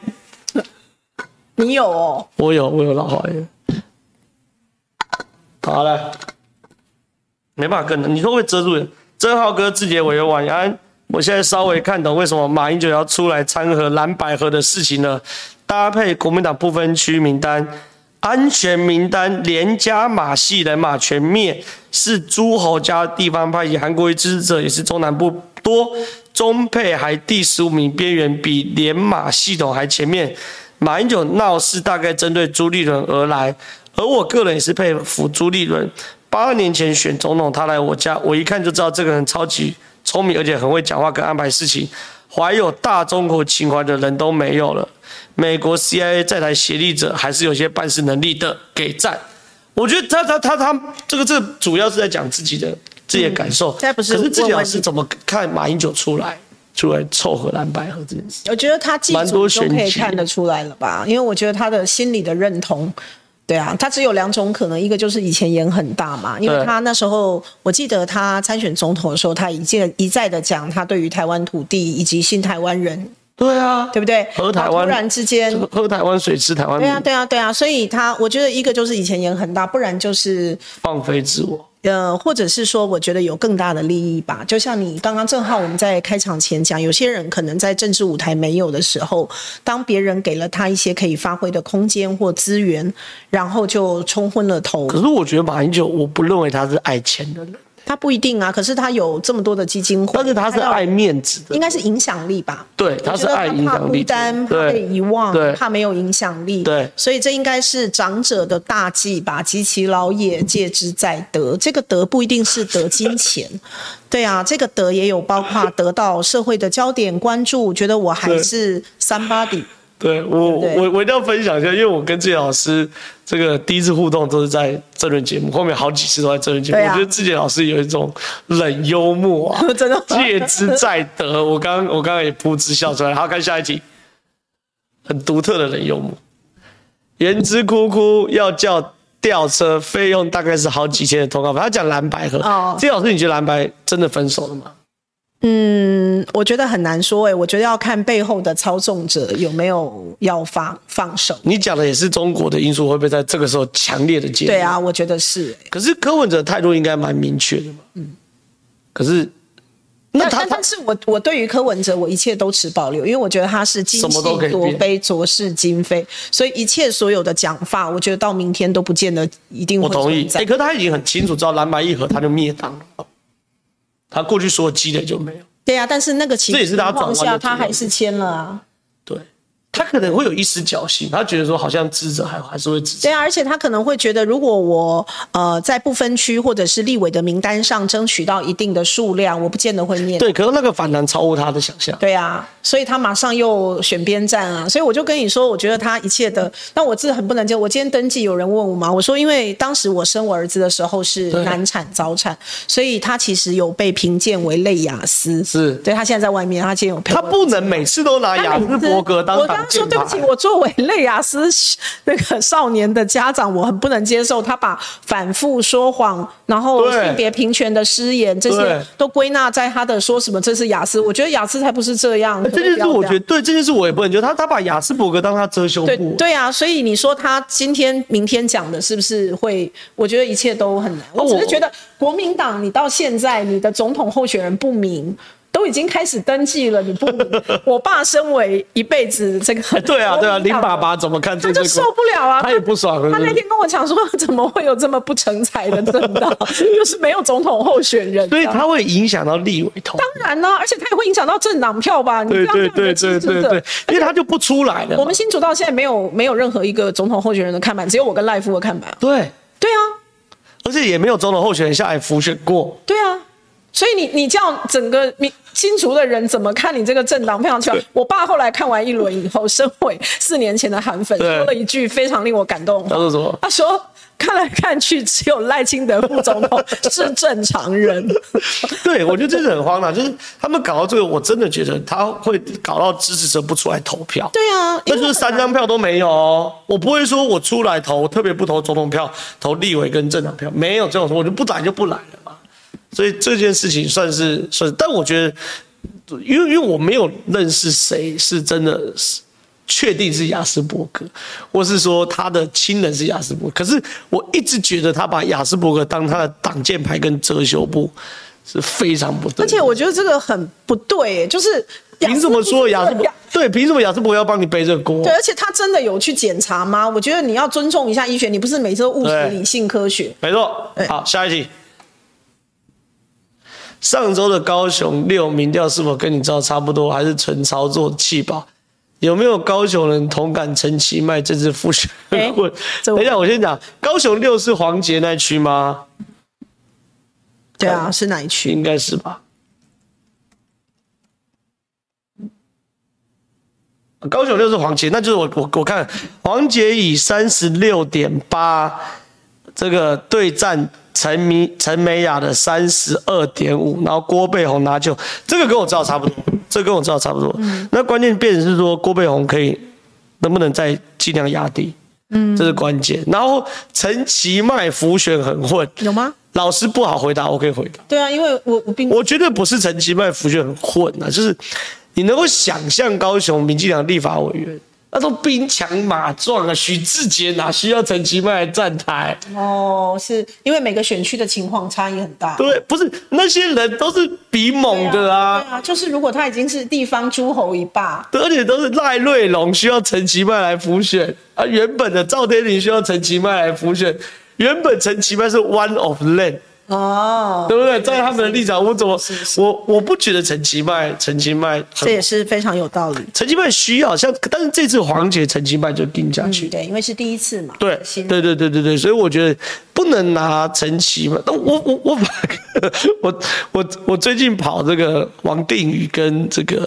你有哦，我有，我有老花眼。好了，没办法跟的，你说会遮住？曾浩哥、智杰委员晚安。我现在稍微看懂为什么马英九要出来掺和蓝白合的事情了。搭配国民党不分区名单、安全名单，连加马系人马全灭，是诸侯家地方派以韩国瑜支持者，也是中南部多。中配还第十五名，边缘比连马系统还前面。马英九闹事大概针对朱立伦而来，而我个人也是佩服朱立伦。八二年前选总统，他来我家，我一看就知道这个人超级聪明，而且很会讲话跟安排事情，怀有大中国情怀的人都没有了。美国 CIA 在台协力者还是有些办事能力的，给赞。我觉得他他他他这个这个主要是在讲自己的自己的感受。嗯、不是，可是自己老师怎么看马英九出来？出来凑合蓝白合这件事，我觉得他记住都可以看得出来了吧？因为我觉得他的心理的认同，对啊，他只有两种可能，一个就是以前眼很大嘛，因为他那时候我记得他参选总统的时候，他一再一再的讲他对于台湾土地以及新台湾人，对啊，对不对？喝台湾，突然之间喝台湾水吃台湾，对啊，对啊，对啊，所以他我觉得一个就是以前演很大，不然就是放飞自我。呃，或者是说，我觉得有更大的利益吧。就像你刚刚正好我们在开场前讲，有些人可能在政治舞台没有的时候，当别人给了他一些可以发挥的空间或资源，然后就冲昏了头。可是我觉得马英九，我不认为他是爱钱的人。他不一定啊，可是他有这么多的基金会，但是他是爱面子的，应该是影响力吧？对，他是爱影响力，孤单，怕被遗忘，怕没有影响力，对，所以这应该是长者的大忌吧？及其老也，戒之在德。这个德不一定是得金钱，对啊，这个德也有包括得到社会的焦点关注，觉得我还是 somebody。对我，我我一定要分享一下，因为我跟志杰老师这个第一次互动都是在政论节目，后面好几次都在政论节目。啊、我觉得志杰老师有一种冷幽默啊，真的戒 之在得。我刚我刚刚也噗嗤笑出来。好，看下一题，很独特的冷幽默。言之哭哭要叫吊车，费用大概是好几千的通告费。他讲蓝白合，哦，志杰老师，你觉得蓝白真的分手了吗？嗯，我觉得很难说诶、欸，我觉得要看背后的操纵者有没有要放放手。你讲的也是中国的因素，会不会在这个时候强烈的介入？对啊，我觉得是、欸。可是柯文哲态度应该蛮明确的嘛。嗯。可是，那他，但是我我对于柯文哲，我一切都持保留，因为我觉得他是今夕左非，昨是今非，所以一切所有的讲法，我觉得到明天都不见得一定会。我同意。哎、欸，可是他已经很清楚知道蓝白一合他就灭党了。他过去所有积累就没有。对呀、啊，但是那个情况下，他还是签了啊。对。他可能会有一丝侥幸，他觉得说好像支持还还是会支持。对啊，而且他可能会觉得，如果我呃在不分区或者是立委的名单上争取到一定的数量，我不见得会念。对，可是那个反弹超乎他的想象。对啊，所以他马上又选边站啊。所以我就跟你说，我觉得他一切的，那我自己很不能接受。我今天登记有人问我嘛，我说因为当时我生我儿子的时候是难产早产，所以他其实有被评鉴为类雅思。是，对他现在在外面，他今天有。他不能每次都拿雅斯伯格当挡。说对不起，我作为类雅斯那个少年的家长，我很不能接受他把反复说谎，然后性别平权的失言这些都归纳在他的说什么这是雅思。我觉得雅思才不是这样。这件事我觉得对，这件事我也不能觉得他他把雅斯伯格当他遮羞布。对对啊，所以你说他今天明天讲的是不是会？我觉得一切都很难。我只是觉得国民党你到现在你的总统候选人不明。都已经开始登记了，你不？我爸身为一辈子这个，对啊，对啊，林爸爸怎么看这个？他就受不了啊，他也不爽。他那天跟我讲说，怎么会有这么不成才的政党，就是没有总统候选人，所以他会影响到立委投。当然啦，而且他也会影响到政党票吧？对对对对对对，因为他就不出来了。我们新竹到现在没有没有任何一个总统候选人的看板，只有我跟赖夫的看板。对对啊，而且也没有总统候选人下来浮选过。对啊。所以你你叫整个民新竹的人怎么看你这个政党非常巧？我爸后来看完一轮以后，身为四年前的韩粉，说了一句非常令我感动。他说什么？他说看来看去，只有赖清德副总统 是正常人。对，我觉得这是很荒唐，就是他们搞到这个，我真的觉得他会搞到支持者不出来投票。对啊，那就是三张票都没有哦。我不会说我出来投，特别不投总统票，投立委跟政党票，没有这种说，我就不来就不来了。所以这件事情算是算是，但我觉得，因为因为我没有认识谁是真的是确定是亚斯伯格，或是说他的亲人是亚斯伯格，可是我一直觉得他把亚斯伯格当他的挡箭牌跟遮羞布是非常不对。而且我觉得这个很不对，就是凭什么说亚斯伯对？凭什么亚斯伯格要帮你背这个锅？对，而且他真的有去检查吗？我觉得你要尊重一下医学，你不是每次都务实理性科学。没错。好，下一题。上周的高雄六民调是否跟你知道差不多，还是纯操作气吧？有没有高雄人同感陈其迈这次复选 很混？等一下，我先讲，高雄六是黄杰那区吗？对啊，是哪一区？应该是吧。高雄六是黄杰，那就是我我我看黄杰以三十六点八这个对战。陈美陈美雅的三十二点五，然后郭背红拿九，这个跟我知道差不多，这个跟我知道差不多。嗯、那关键变成是说郭背红可以能不能再尽量压低，嗯，这是关键。然后陈其迈浮选很混，有吗？老师不好回答，我可以回答。对啊，因为我我并我绝对不是陈其迈浮选很混啊，就是你能够想象高雄民进党立法委员。那都兵强马壮啊，许志杰哪需要陈其迈来站台？哦，是因为每个选区的情况差异很大。对，不是那些人都是比猛的啊。对啊，对啊，就是如果他已经是地方诸侯一霸，对，而且都是赖瑞龙需要陈其迈来辅选啊，原本的赵天麟需要陈其迈来辅选，原本陈其迈是 one of land。哦，对不对？在他们的立场，我怎么我我不觉得陈其迈陈其迈这也是非常有道理。陈其迈需要像，但是这次黄杰陈其迈就定下去，嗯，对，因为是第一次嘛。对，对对对对对，所以我觉得不能拿陈其迈。但我我我 我我我最近跑这个王定宇跟这个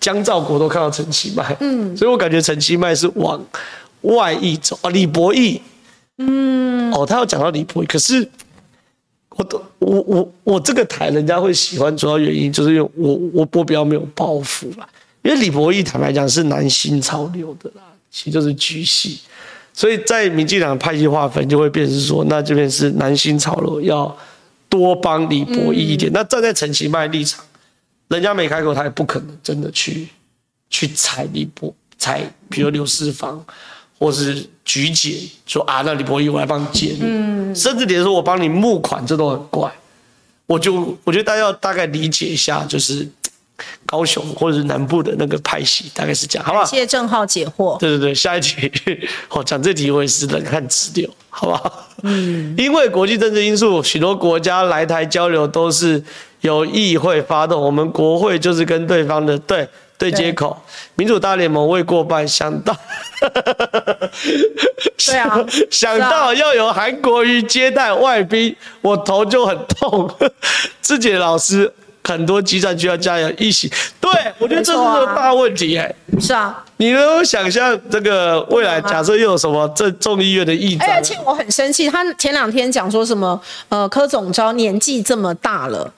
江兆国都看到陈其迈，嗯，所以我感觉陈其迈是往外溢走啊，李博毅，嗯，哦，他要讲到李博毅，可是。我都我我我这个台人家会喜欢，主要原因就是因为我我我比较没有包袱啦。因为李博义坦白讲是男新潮流的啦，其实就是 G 系，所以在民进党的派系划分就会变成说，那这边是男新潮流要多帮李博义一点。嗯、那站在陈其迈立场，人家没开口，他也不可能真的去去踩李博踩，比如刘世芳。或是举解说啊，那李博毅我来帮你解，嗯，甚至连说我帮你募款，这都很怪。我就我觉得大家要大概理解一下，就是高雄或者是南部的那个派系，大概是这样，好不好？谢谢正浩解惑。对对对，下一题，我讲这题我也是冷汗直流，好不好？嗯，因为国际政治因素，许多国家来台交流都是由议会发动，我们国会就是跟对方的对。对接口，民主大联盟未过半，想到，对啊，想到要有韩国瑜接待外宾，我头就很痛。自己的老师，很多基站需要加油一起。对，我觉得这是个大问题哎。是啊，你能够想象这个未来假设又有什么这众议院的议长？而且我很生气，他前两天讲说什么？呃，柯总招年纪这么大了。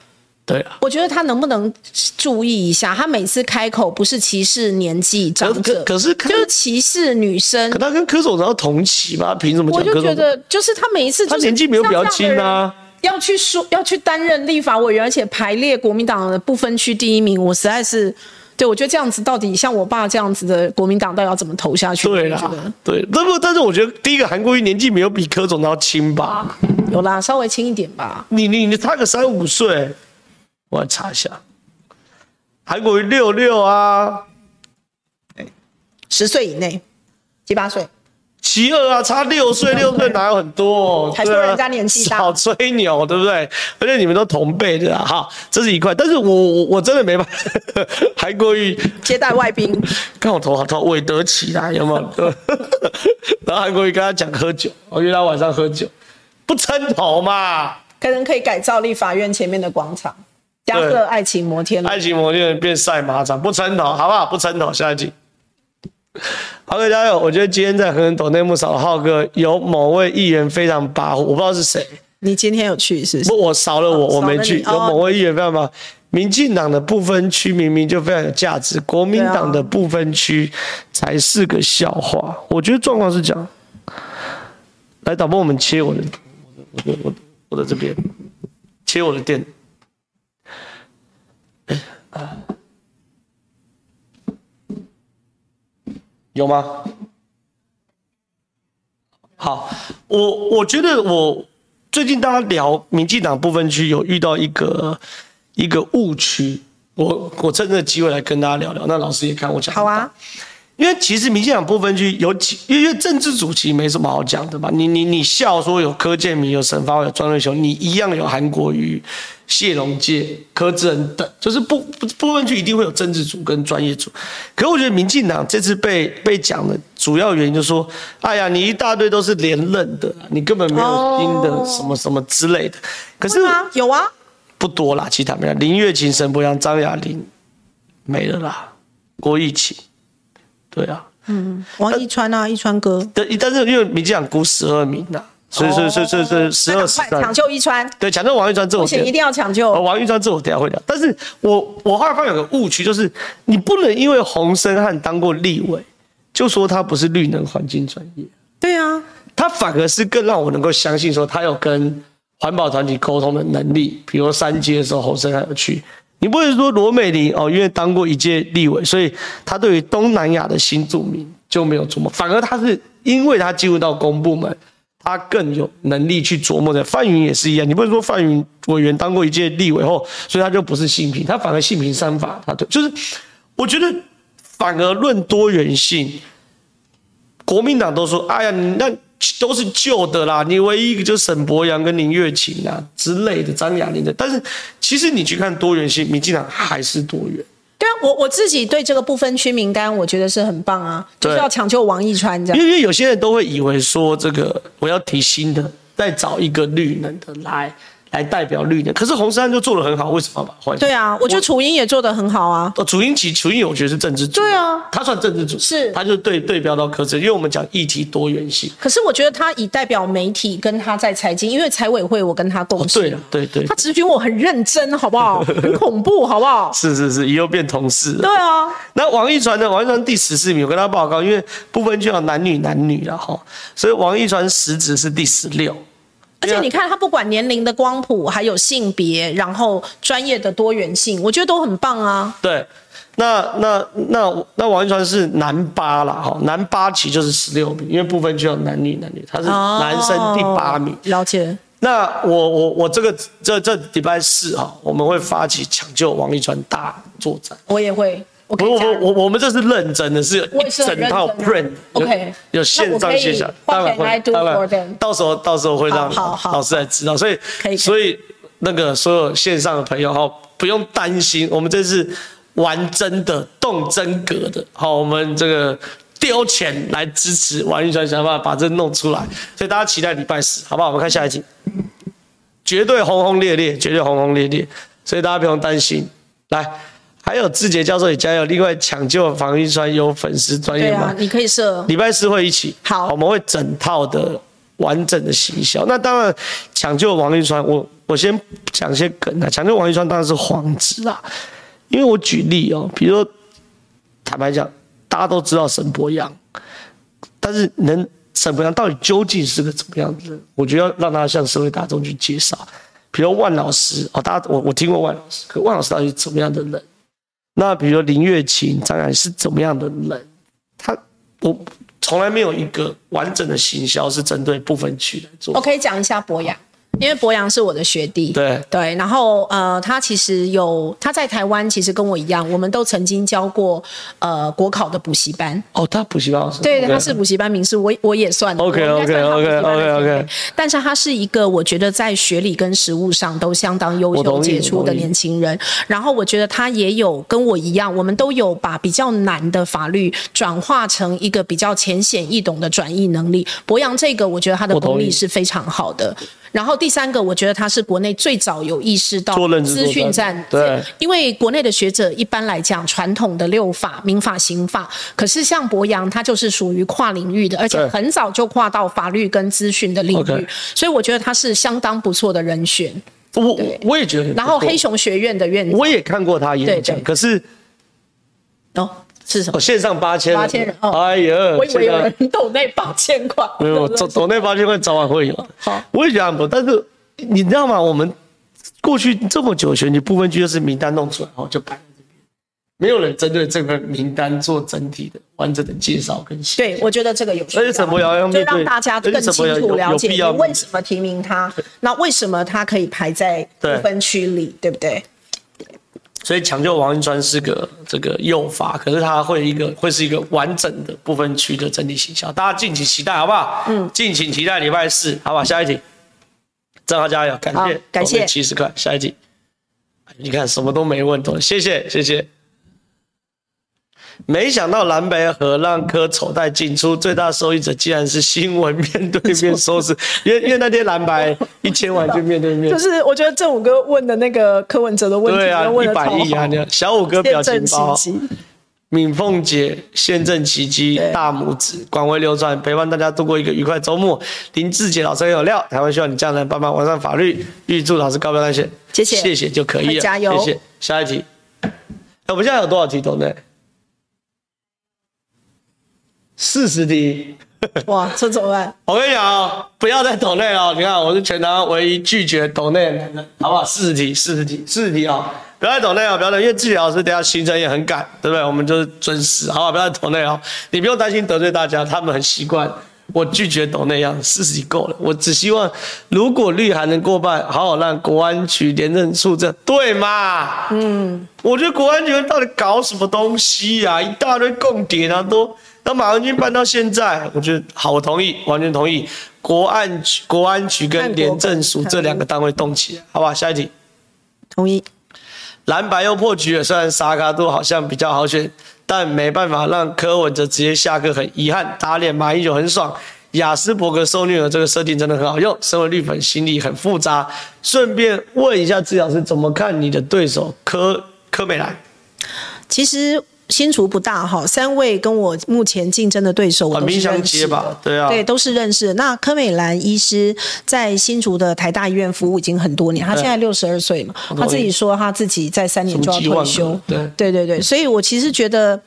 对啊，我觉得他能不能注意一下？他每次开口不是歧视年纪长者，可，可是就是歧视女生。可他跟柯总要同期吧？凭什么讲？我就觉得，就是他每一次，他年纪没有比较轻啊。要去说要去担任立法委员，而且排列国民党的不分区第一名，我实在是对我觉得这样子到底像我爸这样子的国民党，到底要怎么投下去？对啦，对，不不，但是我觉得第一个韩国瑜年纪没有比柯总要轻吧？有啦，稍微轻一点吧。你你你差个三五岁。我来查一下，韩国瑜六六啊，十岁以内，七八岁，七二啊，差六岁，六岁哪有很多？哦还说人家年纪大，少吹牛，对不对？而且你们都同辈的啊，好，这是一块。但是我我我真的没办法，韩国瑜。接待外宾，看我头好痛，韦德起来有没有？然后韩国瑜跟他讲喝酒，我约他晚上喝酒，不撑头嘛？可能可以改造立法院前面的广场。加个爱情摩天轮，爱情摩天轮变赛马场，不撑头，好不好？不撑头，下一集。浩哥加油！我觉得今天在恒春斗内幕少了浩哥，有某位议员非常跋扈，我不知道是谁。你今天有去是不是？不，我少了我，哦、我没去。有某位议员非常忙。民进党的不分区明明就非常有价值，国民党的不分区才是个笑话。我觉得状况是这样。来，导播，我们切我的，我的，我的，我的这边，切我的电。啊，有吗？好，我我觉得我最近大家聊民进党部分区有遇到一个一个误区，我我趁这个机会来跟大家聊聊。那老师也看我讲。好啊。因为其实民进党不分区有几，因为政治主题没什么好讲的嘛。你你你笑说有柯建铭、有沈发、有庄瑞雄，你一样有韩国瑜、谢龙介、柯志恩等，就是不不不分区一定会有政治组跟专业组。可是我觉得民进党这次被被讲的主要原因就是说，哎呀，你一大堆都是连任的，你根本没有新的什么什么之类的。可是有啊，不多啦，其他没有。林月琴、沈伯洋、张雅玲没了啦，郭义勤。对啊，嗯，王一川啊，一川哥，对，但是因为民进党估十二名呐，所以所以所以所以所以十二十三抢救一川，对，抢救王一川这我一定要抢救。王一川这我等下会聊，但是我我后来发现有个误区，就是你不能因为洪森汉当过立委，就说他不是绿能环境专业。对啊，他反而是更让我能够相信说他有跟环保团体沟通的能力，比如三接的时候洪森汉有去。你不会说罗美玲哦，因为当过一届立委，所以他对于东南亚的新住民就没有琢磨。反而他是因为他进入到公部门，他更有能力去琢磨的。范云也是一样，你不会说范云委员当过一届立委后，所以他就不是性平，他反而性平三法，他对，就是我觉得反而论多元性，国民党都说，哎呀，那都是旧的啦。你唯一一个就是沈博阳跟林月琴啊之类的，张雅玲的。但是其实你去看多元性，民进党还是多元。对啊，我我自己对这个不分区名单，我觉得是很棒啊，就是要抢救王一川这样。因为有些人都会以为说，这个我要提新的，再找一个绿能的来。来代表绿的，可是红山就做的很好，为什么要把他换？对啊，我觉得楚英也做的很好啊。哦，楚英其楚英，我觉得是政治组。对啊，他算政治组，是，他就对对标到柯志，因为我们讲议题多元性。可是我觉得他以代表媒体跟他在财经，因为财委会我跟他共事。哦、对了，对对。他质询我很认真，好不好？很恐怖，好不好？是是是，以后变同事。对啊。那王一传呢？王一传第十四名，我跟他报告，因为不分就要男女男女了哈，所以王一传实质是第十六。而且你看，他不管年龄的光谱，还有性别，然后专业的多元性，我觉得都很棒啊。对，那那那那王一川是男八啦，哈，男八其实就是十六名，因为不分就有男女男女，他是男生第八名。哦，了解。那我我我这个这这礼拜四哈，我们会发起抢救王一川大作战。我也会。不不我我们这是认真的，是一整套 print，有 OK，有线上线下，当然会，当然，到时候到时候会让老师来知道，所以所以那个所有线上的朋友哈，不用担心，我们这是玩真的，动真格的，好，我们这个丢钱来支持王玉川，想办法把这弄出来，所以大家期待礼拜四，好不好？我们看下一集，绝对轰轰烈烈，绝对轰轰烈烈，所以大家不用担心，来。还有志杰教授也加油。另外抢救王一川有粉丝专业吗？啊？你可以设。礼拜四会一起。好，我们会整套的完整的行销。那当然，抢救王一川，我我先讲些梗啊。抢救王一川当然是黄子啊，因为我举例哦，比如说坦白讲，大家都知道沈博阳，但是能沈博阳到底究竟是个怎么样的人？我觉得要让他向社会大众去介绍。比如万老师哦，大家我我听过万老师，可万老师到底是怎么样的人？那比如林月琴，张然是怎么样的人？他我从来没有一个完整的行销是针对部分区来做。我可以讲一下博雅。因为博洋是我的学弟，对对，然后呃，他其实有他在台湾，其实跟我一样，我们都曾经教过呃国考的补习班。哦，他补习班老师，对对，他是补习班名师，我我也算 OK OK OK OK OK。但是他是一个我觉得在学理跟实务上都相当优秀杰出的年轻人。然后我觉得他也有跟我一样，我们都有把比较难的法律转化成一个比较浅显易懂的转译能力。博洋这个，我觉得他的功力是非常好的。然后第三个，我觉得他是国内最早有意识到资讯战，对，因为国内的学者一般来讲，传统的六法、民法、刑法，可是像博洋，他就是属于跨领域的，而且很早就跨到法律跟资讯的领域，所以我觉得他是相当不错的人选。我我也觉得。然后黑熊学院的院长，我也看过他演讲，可是哦。是什么？线上八千，八千人哦！哎呀，我以为有人抖内八千块，没有，抖抖内八千块早晚会有。好，我也觉得不，但是你知道吗？我们过去这么久选举部分区就是名单弄出来，然后就摆在这边，没有人针对这个名单做整体的完整的介绍跟写。对，我觉得这个有需要，而且沈伯洋就让大家更清楚了解你为什么提名他，那为什么他可以排在不分区里，对不对？所以抢救王一川是个这个诱发，可是他会一个会是一个完整的不分区的整体形象，大家敬请期待，好不好？嗯，敬请期待礼拜四，好不好？下一题，正浩加油，感谢感谢七十块，下一题，你看什么都没问，多谢谢谢谢。没想到蓝白合让柯丑态尽出，最大受益者竟然是新闻面对面收视，因为因为那天蓝白一千万就面对面。就是我觉得正五哥问的那个柯文哲的问题，对啊，一百亿啊，小五哥表情包，敏凤姐宪政奇迹大拇指，广为流传，陪伴大家度过一个愉快周末。林志杰老师很有料，台湾需要你这样的人帮忙完善法律，预祝老师高标当选，谢谢。谢谢就可以了，加油，谢谢。下一题，我们现在有多少题，懂的？四十题，哇，这怎么办？我跟你讲哦，不要再抖内了。你看，我是全台唯一拒绝抖内的男人，好不好？四十题，四十题，四十题啊！不要再抖内了，不要抖，因为志杰老师等下行程也很赶，对不对？我们就是准时，好不好？不要再抖内了，你不用担心得罪大家，他们很习惯我拒绝抖内样。四十题够了，我只希望如果绿还能过半，好好让国安局廉政处这对嘛？嗯，我觉得国安局到底搞什么东西呀、啊？一大堆共谍啊，都。那马文君办到现在，我觉得好，我同意，完全同意。国安局、国安局跟廉政署这两个单位动起来，好吧？下一题，同意。蓝白又破局了，虽然沙卡度好像比较好选，但没办法让柯文哲直接下课，很遗憾。打脸马英九很爽，雅斯伯格受虐儿这个设定真的很好用。身为绿粉，心里很复杂。顺便问一下致老师，怎么看你的对手柯柯美兰？其实。新竹不大哈，三位跟我目前竞争的对手，我都是认识的，对啊，对，都是认识。那柯美兰医师在新竹的台大医院服务已经很多年，他现在六十二岁嘛，他自己说他自己在三年就要退休，对，对对对，所以我其实觉得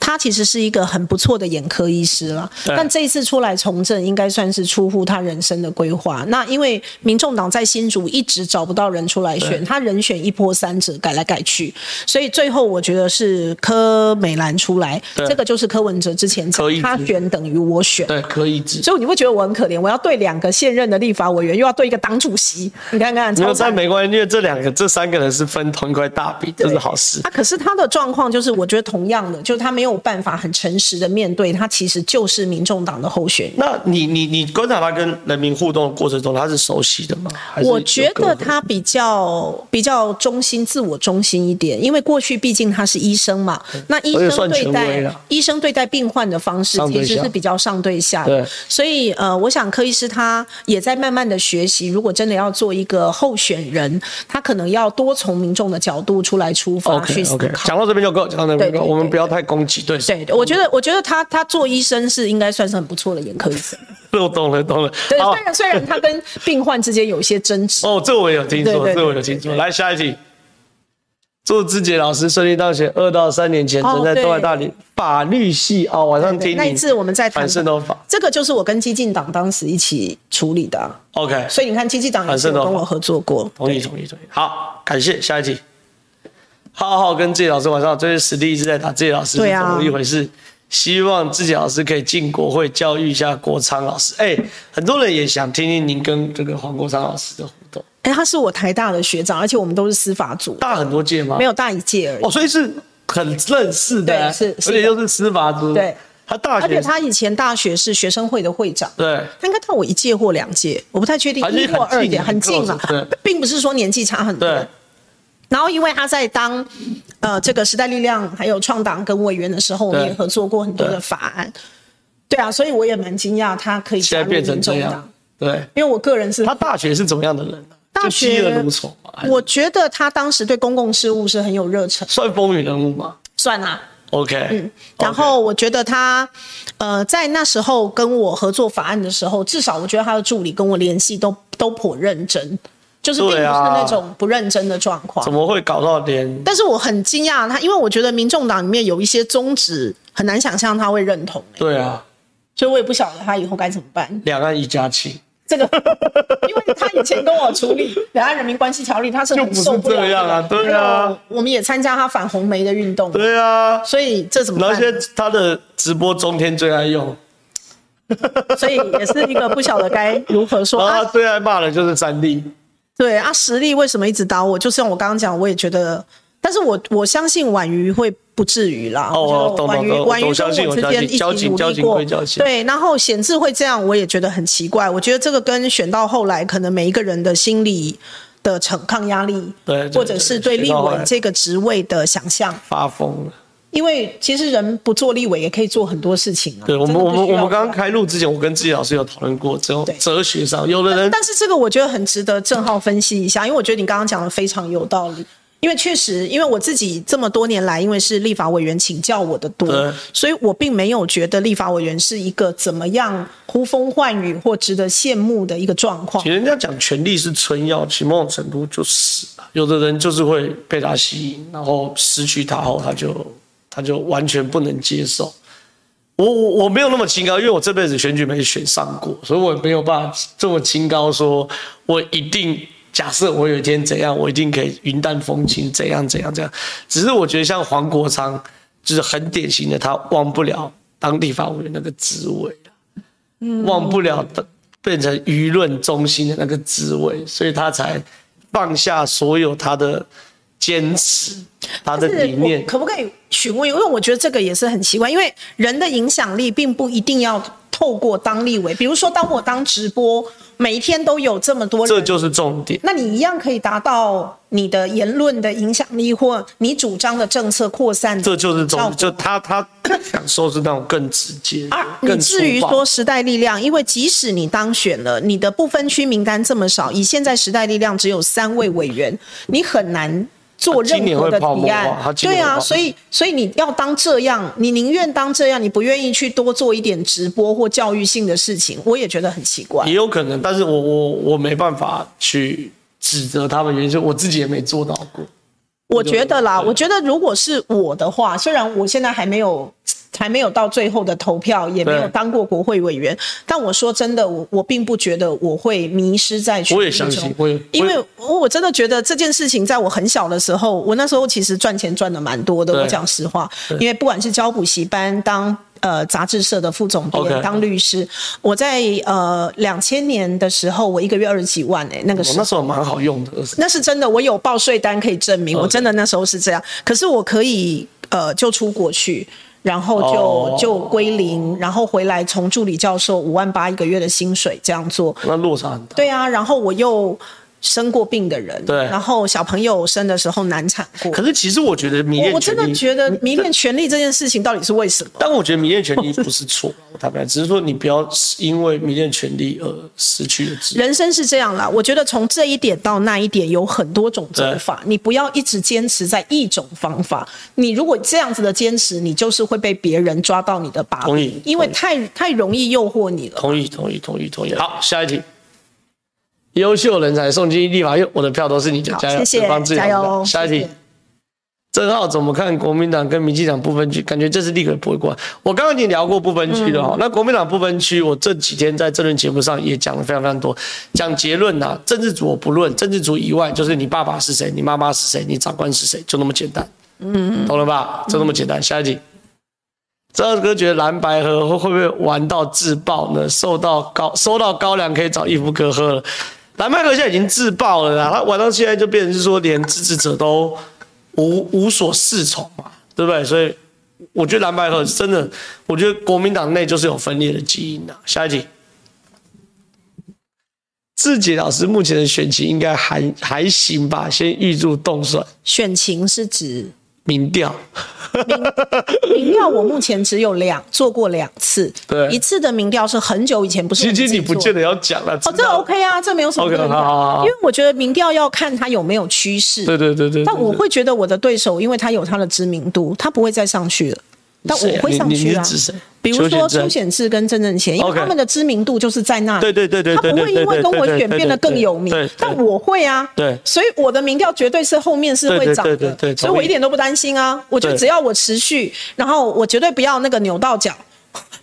他其实是一个很不错的眼科医师了。但这一次出来从政，应该算是出乎他人生的规划。那因为民众党在新竹一直找不到人出来选，他人选一波三折，改来改去，所以最后我觉得是柯。柯美兰出来，这个就是柯文哲之前讲，他选等于我选，对，可以指。所以你会觉得我很可怜，我要对两个现任的立法委员，又要对一个党主席。你看看，没有在没关系，因为这两个、这三个人是分同一块大饼，这是好事。啊，可是他的状况就是，我觉得同样的，就是他没有办法很诚实的面对，他其实就是民众党的候选人。那你、你、你观察他跟人民互动的过程中，他是熟悉的吗？我觉得他比较比较中心、自我中心一点，因为过去毕竟他是医生嘛。那那医生对待医生对待病患的方式其实是比较上对下的，对，所以呃，我想柯医师他也在慢慢的学习。如果真的要做一个候选人，他可能要多从民众的角度出来出发去思考。Okay, okay. 讲到这边就够，讲到这边够，对对对对，我们不要太攻击。对，对，我觉得我觉得他他做医生是应该算是很不错的眼科医生。我懂了，懂了。对，虽然虽然他跟病患之间有一些争执。哦，这我也有听说，这我有听说。来下一题。祝志杰老师顺利当选。二到三年前，曾在东海大学法律系哦，晚上听那一次我们在谈胜斗法，这个就是我跟激进党当时一起处理的。OK，所以你看激进党也是跟我合作过。同意，同意，同意。好，感谢。下一题。浩浩跟志杰老师晚上好，最近实力一直在打，志杰老师是怎么一回事？希望志杰老师可以进国会教育一下国昌老师。哎，很多人也想听听您跟这个黄国昌老师的。哎，他是我台大的学长，而且我们都是司法组。大很多届吗？没有大一届而已。哦，所以是很认识的，是，而且又是司法组。对，他大学，而且他以前大学是学生会的会长。对，他应该到我一届或两届，我不太确定，一或二届，很近嘛。对，并不是说年纪差很多。对。然后，因为他在当呃这个时代力量还有创党跟委员的时候，我们也合作过很多的法案。对啊，所以我也蛮惊讶他可以加入民众党。对，因为我个人是他大学是怎么样的人呢？大学，我觉得他当时对公共事务是很有热忱，算风云人物吗？算啊。OK，嗯，然后我觉得他，呃，在那时候跟我合作法案的时候，至少我觉得他的助理跟我联系都都颇认真，就是并不是那种不认真的状况。怎么会搞到连？但是我很惊讶他，因为我觉得民众党里面有一些宗旨很难想象他会认同。对啊，所以我也不晓得他以后该怎么办。两岸一家亲。这个，因为他以前跟我处理《两岸人民关系条例》，他是很受不了的。这样啊，对啊。我们也参加他反红媒的运动。对啊。所以这怎么办？而且他的直播中天最爱用。所以也是一个不晓得该 如何说。然后他最爱骂的就是三立。对啊，实力为什么一直打我？就像我刚刚讲，我也觉得，但是我我相信婉瑜会。不至于啦，哦，婉瑜婉瑜跟我之间一起努力过，对，然后显智会这样，我也觉得很奇怪。我觉得这个跟选到后来，可能每一个人的心理的承抗压力，对，或者是对立委这个职位的想象，发疯了。因为其实人不做立委也可以做很多事情啊。对，我们我们我们刚刚开录之前，我跟志杰老师有讨论过这种哲学上，有的人，但是这个我觉得很值得正浩分析一下，因为我觉得你刚刚讲的非常有道理。因为确实，因为我自己这么多年来，因为是立法委员请教我的多，所以我并没有觉得立法委员是一个怎么样呼风唤雨或值得羡慕的一个状况。其实人家讲权力是春药，其某种程度就是有的人就是会被他吸引，然后失去他后，他就他就完全不能接受。我我我没有那么清高，因为我这辈子选举没选上过，所以我也没有办法这么清高，说我一定。假设我有一天怎样，我一定可以云淡风轻，怎样怎样怎样。只是我觉得像黄国昌，就是很典型的，他忘不了当地法委员那个滋味，忘不了的变成舆论中心的那个滋味，所以他才放下所有他的坚持他的理念。可不可以询问？因为我觉得这个也是很奇怪，因为人的影响力并不一定要透过当立委。比如说，当我当直播，每一天都有这么多人，这就是重点。那你一样可以达到你的言论的影响力，或你主张的政策扩散。这就是重点。就他他享受是那种更直接啊。你至于说时代力量，因为即使你当选了，你的不分区名单这么少，以现在时代力量只有三位委员，你很难。做任何的提案，对啊，所以所以你要当这样，你宁愿当这样，你不愿意去多做一点直播或教育性的事情，我也觉得很奇怪。也有可能，但是我我我没办法去指责他们，原因是我自己也没做到过。我觉得啦，我觉得如果是我的话，虽然我现在还没有。还没有到最后的投票，也没有当过国会委员，但我说真的，我我并不觉得我会迷失在选举中。我也相信，我也因为我真的觉得这件事情，在我很小的时候，我那时候其实赚钱赚的蛮多的。我讲实话，因为不管是教补习班、当呃杂志社的副总编、okay. 当律师，我在呃两千年的时候，我一个月二十几万哎、欸，那个时候、哦、那时候蛮好用的。那是真的，我有报税单可以证明，okay. 我真的那时候是这样。可是我可以呃就出国去。然后就、oh. 就归零，然后回来从助理教授五万八一个月的薪水这样做，那落差很大。对啊，然后我又。生过病的人，对，然后小朋友生的时候难产过。可是其实我觉得迷恋，我真的觉得迷恋权力这件事情到底是为什么？但我觉得迷恋权力不是错，坦白，只是说你不要因为迷恋权力而失去了自己。人生是这样啦，我觉得从这一点到那一点有很多种走法，你不要一直坚持在一种方法。你如果这样子的坚持，你就是会被别人抓到你的把柄，因为太太容易诱惑你了。同意，同意，同意，同意。好，下一题。优秀人才送进立法院，我的票都是你的，加油！谢谢，加油！下一题，郑浩怎么看国民党跟民进党不分区？感觉这次立刻不会过。我刚刚已经聊过不分区了哈、嗯。那国民党不分区，我这几天在政论节目上也讲了非常非常多。讲结论呐、啊，政治组我不论，政治组以外就是你爸爸是谁，你妈妈是谁，你长官是谁，就那么简单。嗯，懂了吧？就那么简单。下一题，正皓哥觉得蓝白河会不会玩到自爆呢？受到高收到高粱可以找义夫哥喝了。蓝白合现在已经自爆了啦，他玩到现在就变成是说连支持者都无无所适从嘛，对不对？所以我觉得蓝白合真的，我觉得国民党内就是有分裂的基因的。下一题，志杰老师目前的选情应该还还行吧？先预祝冻蒜。选情是指？民调，民调，我目前只有两做过两次，对，一次的民调是很久以前，不是。其实你不见得要讲了，哦，这 OK 啊，这没有什么问题。Okay, 好好好，因为我觉得民调要看他有没有趋势，对对对对。但我会觉得我的对手，因为他有他的知名度，他不会再上去了。但我会上去啊，比如说邱显智跟曾正贤，因为他们的知名度就是在那里。对对对对，他不会因为跟文选变得更有名，但我会啊。对，所以我的民调绝对是后面是会涨的。对对对，所以我一点都不担心啊。我觉得只要我持续，然后我绝对不要那个扭到脚，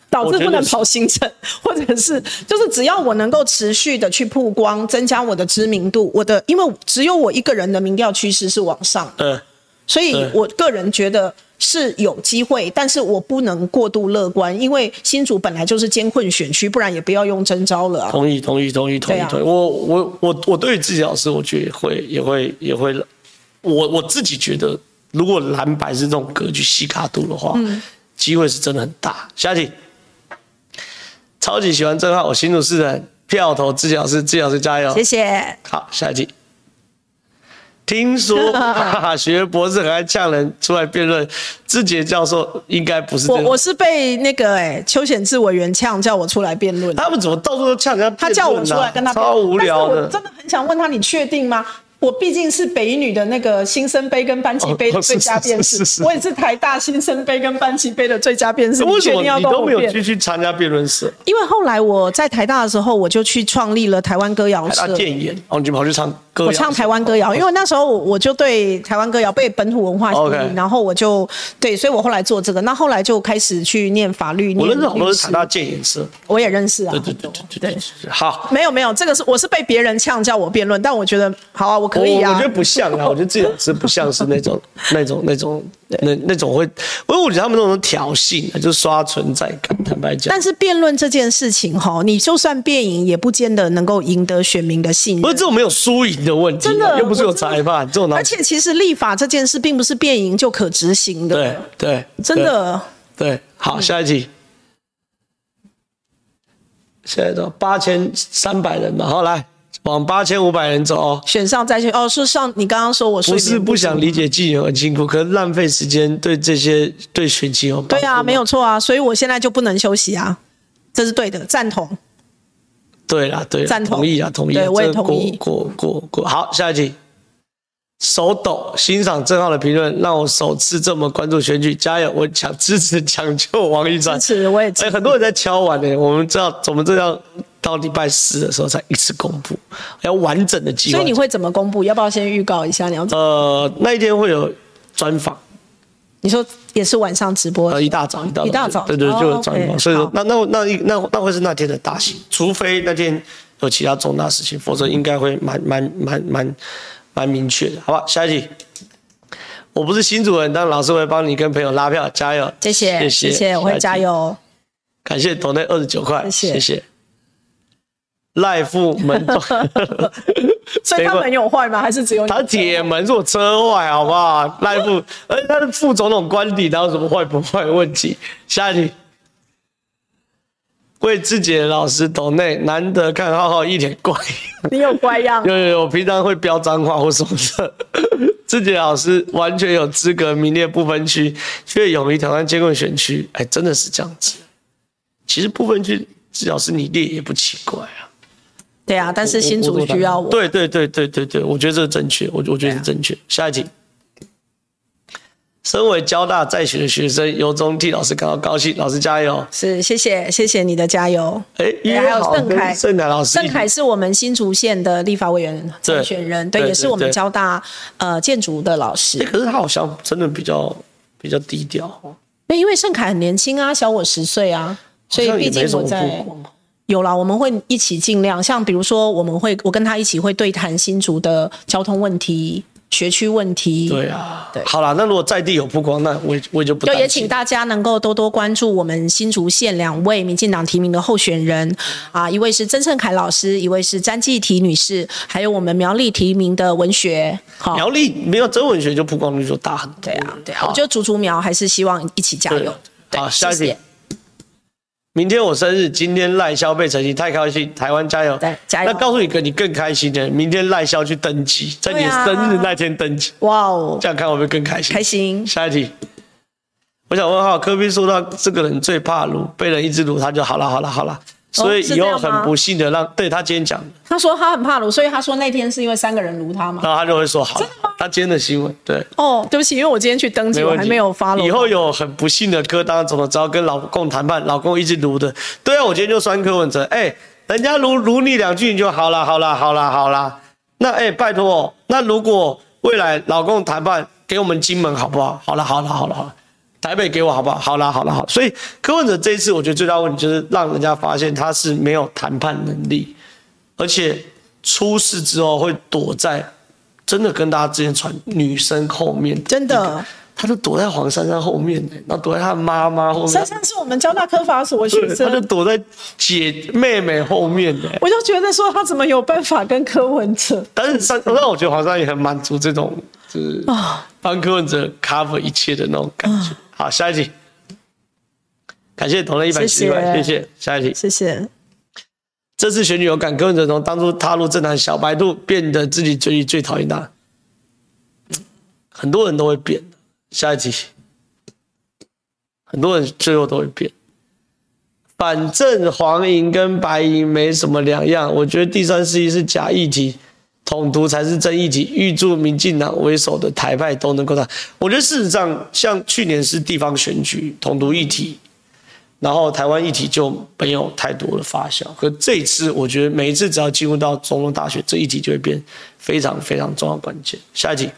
导致不能跑行程，或者是就是只要我能够持续的去曝光，增加我的知名度，我的因为只有我一个人的民调趋势是往上的。所以我个人觉得。是有机会，但是我不能过度乐观，因为新竹本来就是艰困选区，不然也不要用征招了、啊。同意，同意，同意，同意，同意。我我我我对于志杰老师，我觉得会也会也会，我我自己觉得，如果蓝白是这种格局西卡度的话，嗯，机会是真的很大。下一题，超级喜欢正皓，我新竹市人，票投志杰老师，志杰老师加油，谢谢。好，下一题。听说法 学博士很爱呛人出来辩论，志杰教授应该不是我，我是被那个哎邱显志委员呛叫我出来辩论。他们怎么到处都呛人家、啊？他叫我出来跟他辩论，超无聊的。我真的很想问他，你确定吗？我毕竟是北女的那个新生杯跟班级杯的最佳辩士，我也是台大新生杯跟班级杯的最佳辩士。为什么你都没有继续参加辩论社？因为后来我在台大的时候，我就去创立了台湾歌谣社。台大电演，哦，你就跑去唱歌谣。我唱台湾歌谣，因为那时候我就对台湾歌谣被本土文化吸引.然后我就对，所以我后来做这个。那后来就开始去念法律。我认识很多是台大电演社，我也认识啊。对对对对，对，好。没有没有，这个是我是被别人呛叫我辩论，但我觉得好啊，我。可以啊。我觉得不像啊，我觉得自己老师不像是那种 那种那种那那种会，因为我觉得他们那种挑衅，就刷存在感。坦白讲，但是辩论这件事情哈，你就算辩赢，也不见得能够赢得选民的信任。不是这种没有输赢的问题，真的又不是有裁判这种。而且其实立法这件事，并不是辩赢就可执行的。对对，真的对。好，下一题。现在都八千三百人嘛，好来往八千五百人走哦。选上再选哦，是上你刚刚说我不是不想理解技能很辛苦，可是浪费时间对这些对选情有。对啊，没有错啊，所以我现在就不能休息啊，这是对的，赞同。对啦，对啦，赞同，同意啊，同意啊，对，我也同意。过过过过，好，下一题。手抖，欣赏正浩的评论，让我首次这么关注选举，加油！我抢支持抢救王一川，支持我也支持。哎，很多人在敲碗呢，我们知道，我们这要到礼拜四的时候才一次公布，要完整的计划。所以你会怎么公布？要不要先预告一下？你要呃，那一天会有专访。你说也是晚上直播？呃，一大早，一大早，对对，对，就有专访。所以说，那那那那那，那会是那天的大戏，除非那天有其他重大事情，否则应该会蛮蛮蛮蛮。蛮明确的，好吧？下一题，我不是新主人，但老师会帮你跟朋友拉票，加油！谢谢，谢谢，谢谢，我会加油。感谢斗内二十九块，谢谢。赖副门，所以他门有坏吗？还是只有你？他铁门是我车坏，好不好？赖副，而 且他是副总统官邸，哪有什么坏不坏的问题？下一题。为自己的老师斗内，难得看浩浩一脸怪样。你有怪样？有有有，平常会飙脏话或什么的。自己的老师完全有资格名列不分区，却勇于挑战艰困选区。哎，真的是这样子。其实不分区，自己老师你列也不奇怪啊。对啊，但是新竹需要我。对对对对对对，我觉得这是正确，我我觉得是正确。下一题。身为交大在学的学生，由衷替老师感到高兴。老师加油！是，谢谢，谢谢你的加油。哎、欸，还有盛凯，盛凯老师，盛凯是我们新竹县的立法委员参选人，对，也是我们交大呃建筑的老师、欸。可是他好像真的比较比较低调哦。那因为盛凯很年轻啊，小我十岁啊，所以毕竟我在有啦，我们会一起尽量，像比如说我们会我跟他一起会对谈新竹的交通问题。学区问题，对啊，对，好了，那如果在地有曝光，那我我也就不。就也请大家能够多多关注我们新竹县两位民进党提名的候选人啊，一位是曾盛凯老师，一位是詹记提女士，还有我们苗栗提名的文学。好，苗栗没有真文学就曝光率就大很多。对啊，对啊，我觉得竹竹苗还是希望一起加油。好，下一题。明天我生日，今天赖萧被成绩太开心，台湾加油！对，加油！那告诉你个你更开心的，明天赖萧去登记，在你生日那天登记。哇哦！这样看会不会更开心？开心。下一题，我想问哈，科比说到这个人最怕撸，被人一直撸他就好了，好了，好了。所以以后很不幸的让，对他今天讲的，他说他很怕卢，所以他说那天是因为三个人卢他嘛，然后他就会说好。真的吗？他今天的新闻，对。哦，对不起，因为我今天去登记，我还没有发了。以后有很不幸的柯当总统，只要跟老公谈判，老公一直卢的，对啊，我今天就酸柯文哲，哎，人家卢卢你两句你就好了，好了，好了，好了。那哎，拜托，那如果未来老公谈判给我们金门好不好？好了，好了，好了，好了。台北给我好不好？好啦，好啦，好。所以柯文哲这一次，我觉得最大问题就是让人家发现他是没有谈判能力，而且出事之后会躲在真的跟大家之前传女生后面，真的，他就躲在黄珊珊后面，然后躲在他妈妈后面。珊珊是我们交大科法所学生，他就躲在姐妹妹后面的。我就觉得说他怎么有办法跟柯文哲？但是珊，让我觉得黄珊也很满足这种，就是啊，帮柯文哲 cover 一切的那种感觉。好，下一题。感谢投了一百七十块，谢谢。下一题，谢谢。这次选举有感，柯文哲从当初踏入政坛小白兔，变得自己最最讨厌他。很多人都会变。下一题，很多人最后都会变。反正黄银跟白银没什么两样，我觉得第三十一是假议题。统独才是真议题，预祝民进党为首的台派都能够上。我觉得事实上，像去年是地方选举统独议题，然后台湾议题就没有太多的发酵。可这一次，我觉得每一次只要进入到总统大选，这议题就会变非常非常重要关键。下一题，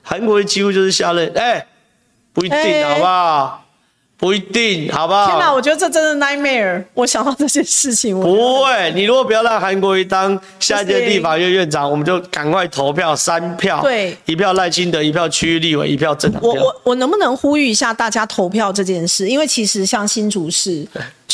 韩国瑜几乎就是下任，哎，不一定，好不好？不一定，好不好？天哪，我觉得这真的 nightmare。我想到这件事情，我不会。你如果不要让韩国瑜当下一届立法院院长，我们就赶快投票三票，对，一票赖清德，一票区域立委，一票政党。我我我能不能呼吁一下大家投票这件事？因为其实像新竹市。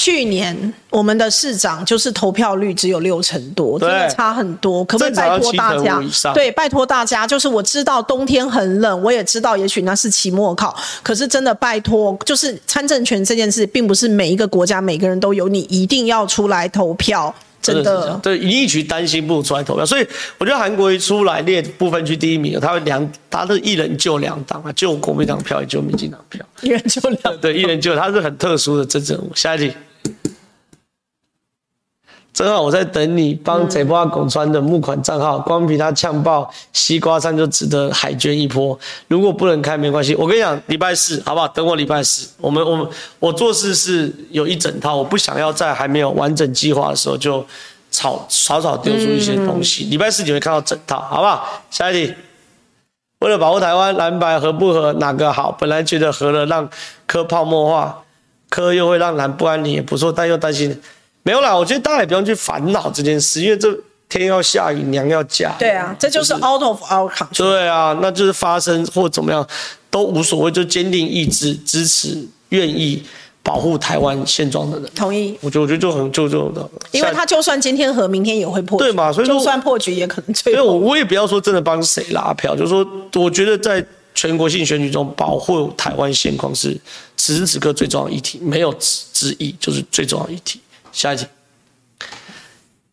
去年我们的市长就是投票率只有六成多，真的差很多。可不可以拜托大家？对，拜托大家，就是我知道冬天很冷，我也知道也许那是期末考，可是真的拜托，就是参政权这件事，并不是每一个国家每个人都有，你一定要出来投票。真的，对，一定区担心不如出来投票，所以我觉得韩国一出来列部分区第一名，他会两，他是一人救两党啊，救国民党票也救民进党票，一人救两，对，一人救，他是很特殊的政治人物。下一题。正好我在等你帮贼波拱川的募款账号，光凭他呛爆西瓜山就值得海捐一波。如果不能开没关系，我跟你讲，礼拜四好不好？等我礼拜四，我们我们我做事是有一整套，我不想要在还没有完整计划的时候就草草草丢出一些东西。礼拜四你会看到整套，好不好？下一题，为了保护台湾，蓝白合不合哪个好？本来觉得合了让科泡沫化，柯又会让蓝不安宁也不错，但又担心。没有啦，我觉得大家也不用去烦恼这件事，因为这天要下雨，娘要嫁。对啊，这就是 out of our control。对啊，那就是发生或怎么样都无所谓，就坚定意志支持，愿意保护台湾现状的人。同意。我觉得我觉得就很就就的，因为他就算今天和明天也会破局。对嘛，所以就算破局也可能最。因为我我也不要说真的帮谁拉票，就是说我觉得在全国性选举中保护台湾现况是此时此刻最重要的议题，没有之一，就是最重要的议题。下一题，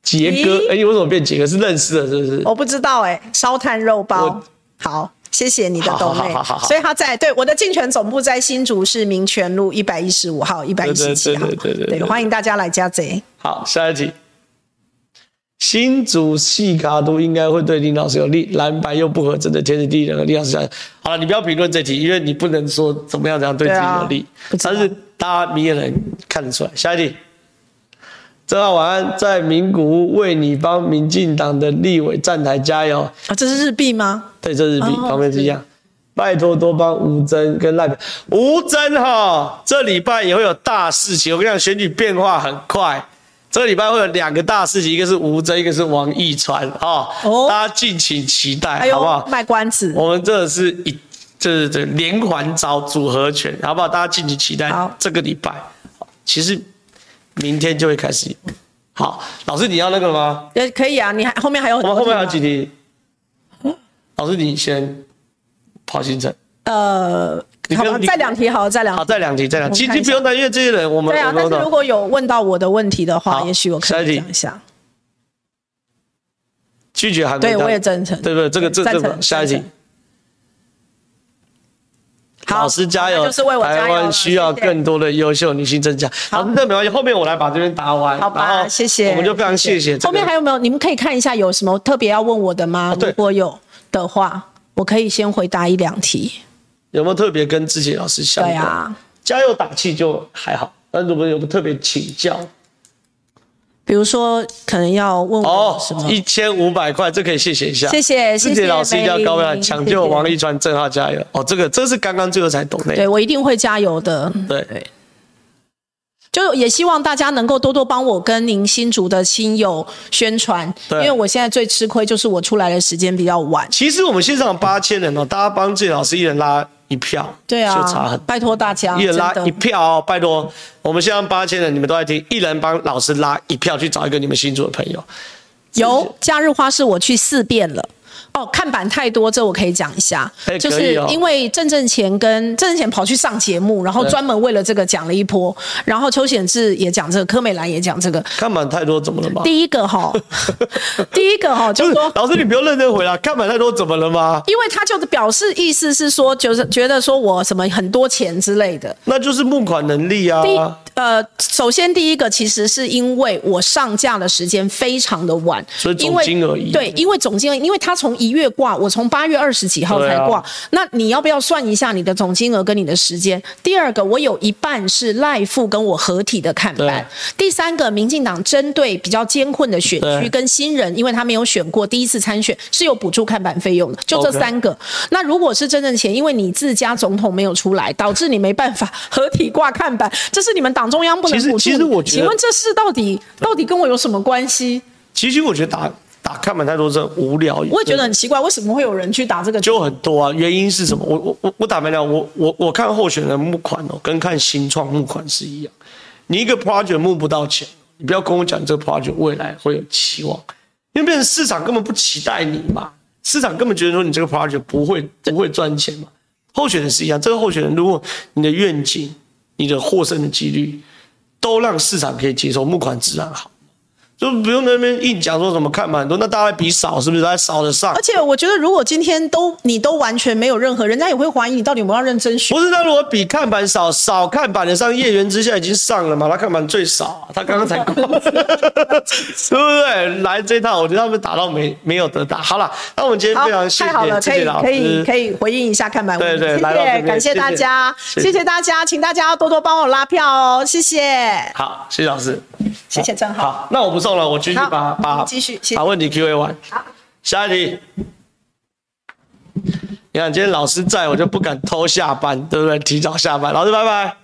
杰哥，哎、欸，你为什么变杰哥？是认识的，是不是？我不知道、欸，哎，烧炭肉包，好，谢谢你的抖内。所以他在对我的竞选总部在新竹市民权路一百一十五号、一百一十七号，对对对，对，对，欢迎大家来加贼。好，下一题，新竹细卡都应该会对林老师有利，蓝白又不合，真的天时地利人和，林老师讲，好了，你不要评论这题，因为你不能说怎么样怎样对自己有利，啊、但是大家明眼人看得出来。下一题。正好晚安，在名古屋为你帮民进党的立委站台加油啊！这是日币吗？对，这是日币，哦、旁边是一样。拜托多帮吴峥跟赖吴峥哈，这礼拜也会有大事情。我跟你讲，选举变化很快，这个礼拜会有两个大事情，一个是吴峥，一个是王一川哈，哦，大家敬请期待，好不好？卖关子，我们这是一，这是这连环招组合拳，好不好？大家敬请期待。好，这个礼拜，其实。明天就会开始。好，老师，你要那个吗？也可以啊，你还后面还有很多。我们后面还有几题。老师，你先跑行程。呃，好吧，再两题，好，再两题。好，再两题，再两题。其实不用担心，这些人我们。对啊，但是如果有问到我的问题的话，也许我可以讲一下。拒绝韩国。对，我也真诚。对不对？这个这这个下一题。好，老师加油！就是为我加油。台湾需要更多的优秀女性增加。好，那没关系，后面我来把这边答完。好吧，谢谢。我们就非常谢谢。后面还有没有？你们可以看一下有什么特别要问我的吗？哦、如果有的话，我可以先回答一两题。有没有特别跟志杰老师相关？对啊，加油打气就还好。但如果有没有特别请教？比如说，可能要问我什么？一千五百块，这可以谢谢一下。谢谢，谢谢老师一定要高票抢救王一川，正浩加油。哦，这个这是刚刚最后才懂的。对，我一定会加油的。对对。就也希望大家能够多多帮我跟您新竹的亲友宣传，因为我现在最吃亏就是我出来的时间比较晚。其实我们线上八千人哦，大家帮这老师一人拉。一票，对啊，就差很。拜托大家，一人拉一票哦，拜托。我们现在八千人，你们都在听，一人帮老师拉一票，去找一个你们新竹的朋友。有假日花市，我去四遍了。哦，看板太多，这我可以讲一下，就是因为郑正前跟郑正前跑去上节目，然后专门为了这个讲了一波，然后邱显志也讲这个，柯美兰也讲这个。看板太多怎么了吗？第一个哈，第一个哈，就是说，老师你不要认真回答，看板太多怎么了吗？因为他就是表示意思是说，就是觉得说我什么很多钱之类的，那就是募款能力啊。第呃，首先第一个其实是因为我上架的时间非常的晚，所以总金额一。对，因为总金额，因为他从一一月挂，我从八月二十几号才挂，啊、那你要不要算一下你的总金额跟你的时间？第二个，我有一半是赖富跟我合体的看板。第三个，民进党针对比较艰困的选区跟新人，因为他没有选过，第一次参选是有补助看板费用的，就这三个。Okay. 那如果是真正钱，因为你自家总统没有出来，导致你没办法合体挂看板，这是你们党中央不能补助。其实，其实我觉得，请问这事到底到底跟我有什么关系？其实我觉得打打看板太多是很无聊。我也觉得很奇怪，为什么会有人去打这个？就很多啊，原因是什么？我我我我打没了，我我我看候选人募款哦，跟看新创募款是一样。你一个 project 募不到钱，你不要跟我讲这个 project 未来会有期望，因为变成市场根本不期待你嘛。市场根本觉得说你这个 project 不会不会赚钱嘛，候选人是一样，这个候选人如果你的愿景、你的获胜的几率都让市场可以接受，募款自然好。就不用那边硬讲说什么看板很多，那大家比少是不是？大家少得上。而且我觉得，如果今天都你都完全没有任何，人家也会怀疑你到底有没有认真学。不是，那如果比看板少少看板的上，叶元之下已经上了嘛？他看板最少，他刚刚才过，对不对？来这一套，我觉得他们打到没没有得打。好了，那我们今天非常谢谢太好了，可以可以可以回应一下看板问题。对对，谢谢，感谢大家，谢谢大家，请大家要多多帮我拉票哦，谢谢。好，谢谢老师。谢谢正好。好，那我不送了，我继续把把继续把问题 Q A 完。好，下一题。你看，今天老师在我就不敢偷下班，对不对？提早下班，老师拜拜。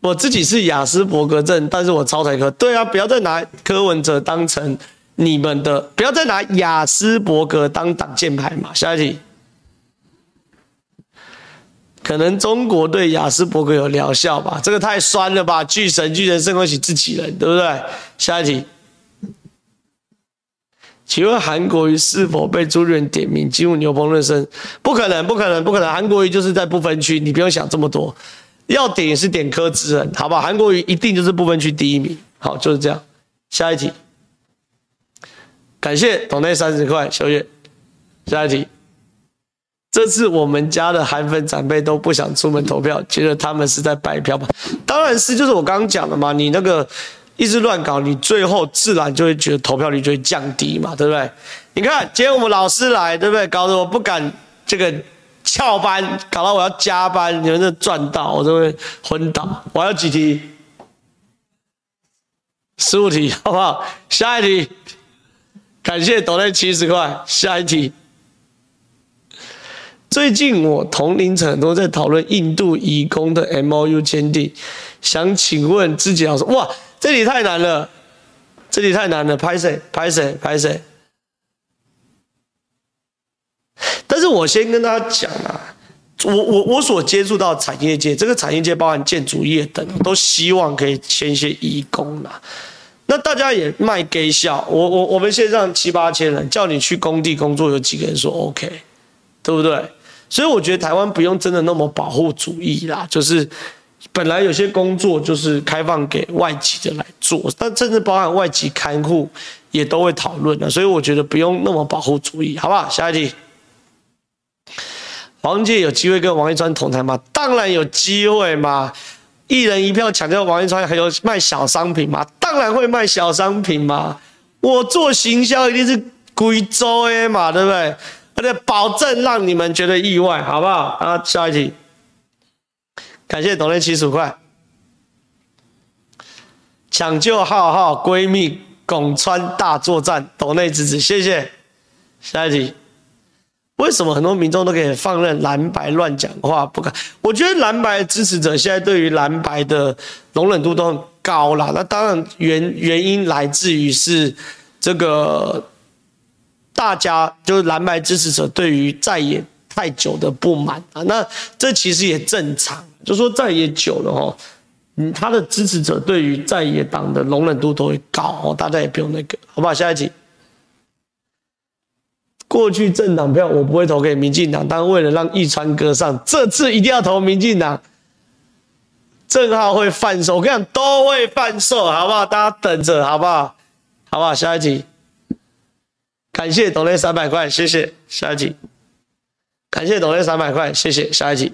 我自己是雅斯伯格症，但是我超台科。对啊，不要再拿柯文哲当成你们的，不要再拿雅斯伯格当挡箭牌嘛。下一题。可能中国对雅斯伯格有疗效吧？这个太酸了吧！巨神巨人胜不起自己人，对不对？下一题，请问韩国瑜是否被朱立伦点名进入牛棚热身？不可能，不可能，不可能！韩国瑜就是在不分区，你不用想这么多。要点也是点柯志恩，好吧？韩国瑜一定就是不分区第一名。好，就是这样。下一题，感谢董内三十块，小月。下一题。这次我们家的韩粉长辈都不想出门投票，觉得他们是在白票吧？当然是，就是我刚刚讲的嘛。你那个一直乱搞，你最后自然就会觉得投票率就会降低嘛，对不对？你看今天我们老师来，对不对？搞得我不敢这个翘班，搞到我要加班，你们这赚到我都会昏倒。我还有几题，十五题，好不好？下一题，感谢抖内七十块，下一题。最近我同龄层都在讨论印度移工的 MOU 签订，想请问自己老师，哇，这里太难了，这里太难了，拍谁？拍谁？拍谁？但是我先跟大家讲啊，我我我所接触到产业界，这个产业界包含建筑业等，都希望可以签一些移工啦。那大家也卖给笑，我我我们线上七八千人，叫你去工地工作，有几个人说 OK，对不对？所以我觉得台湾不用真的那么保护主义啦，就是本来有些工作就是开放给外籍的来做，但甚至包含外籍看护也都会讨论的，所以我觉得不用那么保护主义，好不好？下一题，黄捷有机会跟王一川同台吗？当然有机会嘛，一人一票抢掉王一川，还有卖小商品嘛？当然会卖小商品嘛，我做行销一定是贵州的嘛，对不对？而且保证让你们觉得意外，好不好？啊，下一题，感谢董内七十五块，抢救浩浩闺蜜拱川大作战，董内支持，谢谢。下一题，为什么很多民众都可以放任蓝白乱讲话不敢？我觉得蓝白支持者现在对于蓝白的容忍度都很高啦。那当然原原因来自于是这个。大家就是蓝白支持者对于在野太久的不满啊，那这其实也正常，就说在野久了哦，嗯，他的支持者对于在野党的容忍度都会高哦，大家也不用那个，好不好？下一集，过去政党票我不会投给民进党，但是为了让一川哥上，这次一定要投民进党，正好会贩售，我跟你讲都会贩售，好不好？大家等着，好不好？好不好？下一集。感谢董磊三百块，谢谢。下一题，感谢董磊三百块，谢谢。下一题，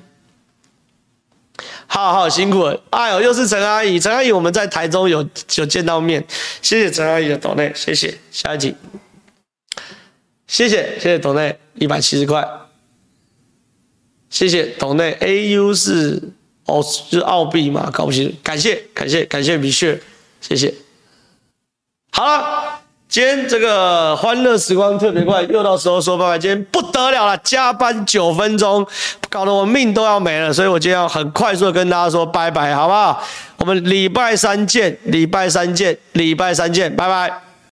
好好辛苦了。哎呦，又是陈阿姨，陈阿姨，我们在台中有有见到面，谢谢陈阿姨的董内，谢谢。下一题，谢谢谢谢董内一百七十块，谢谢董内 AU 是哦就是澳币嘛，搞不清楚，感谢感谢感谢米雪，谢谢。好了，今天这个欢乐时光特别快，又到时候说拜拜。今天不得了了，加班九分钟，搞得我命都要没了，所以我今天要很快速的跟大家说拜拜，好不好？我们礼拜三见，礼拜三见，礼拜三见，拜拜。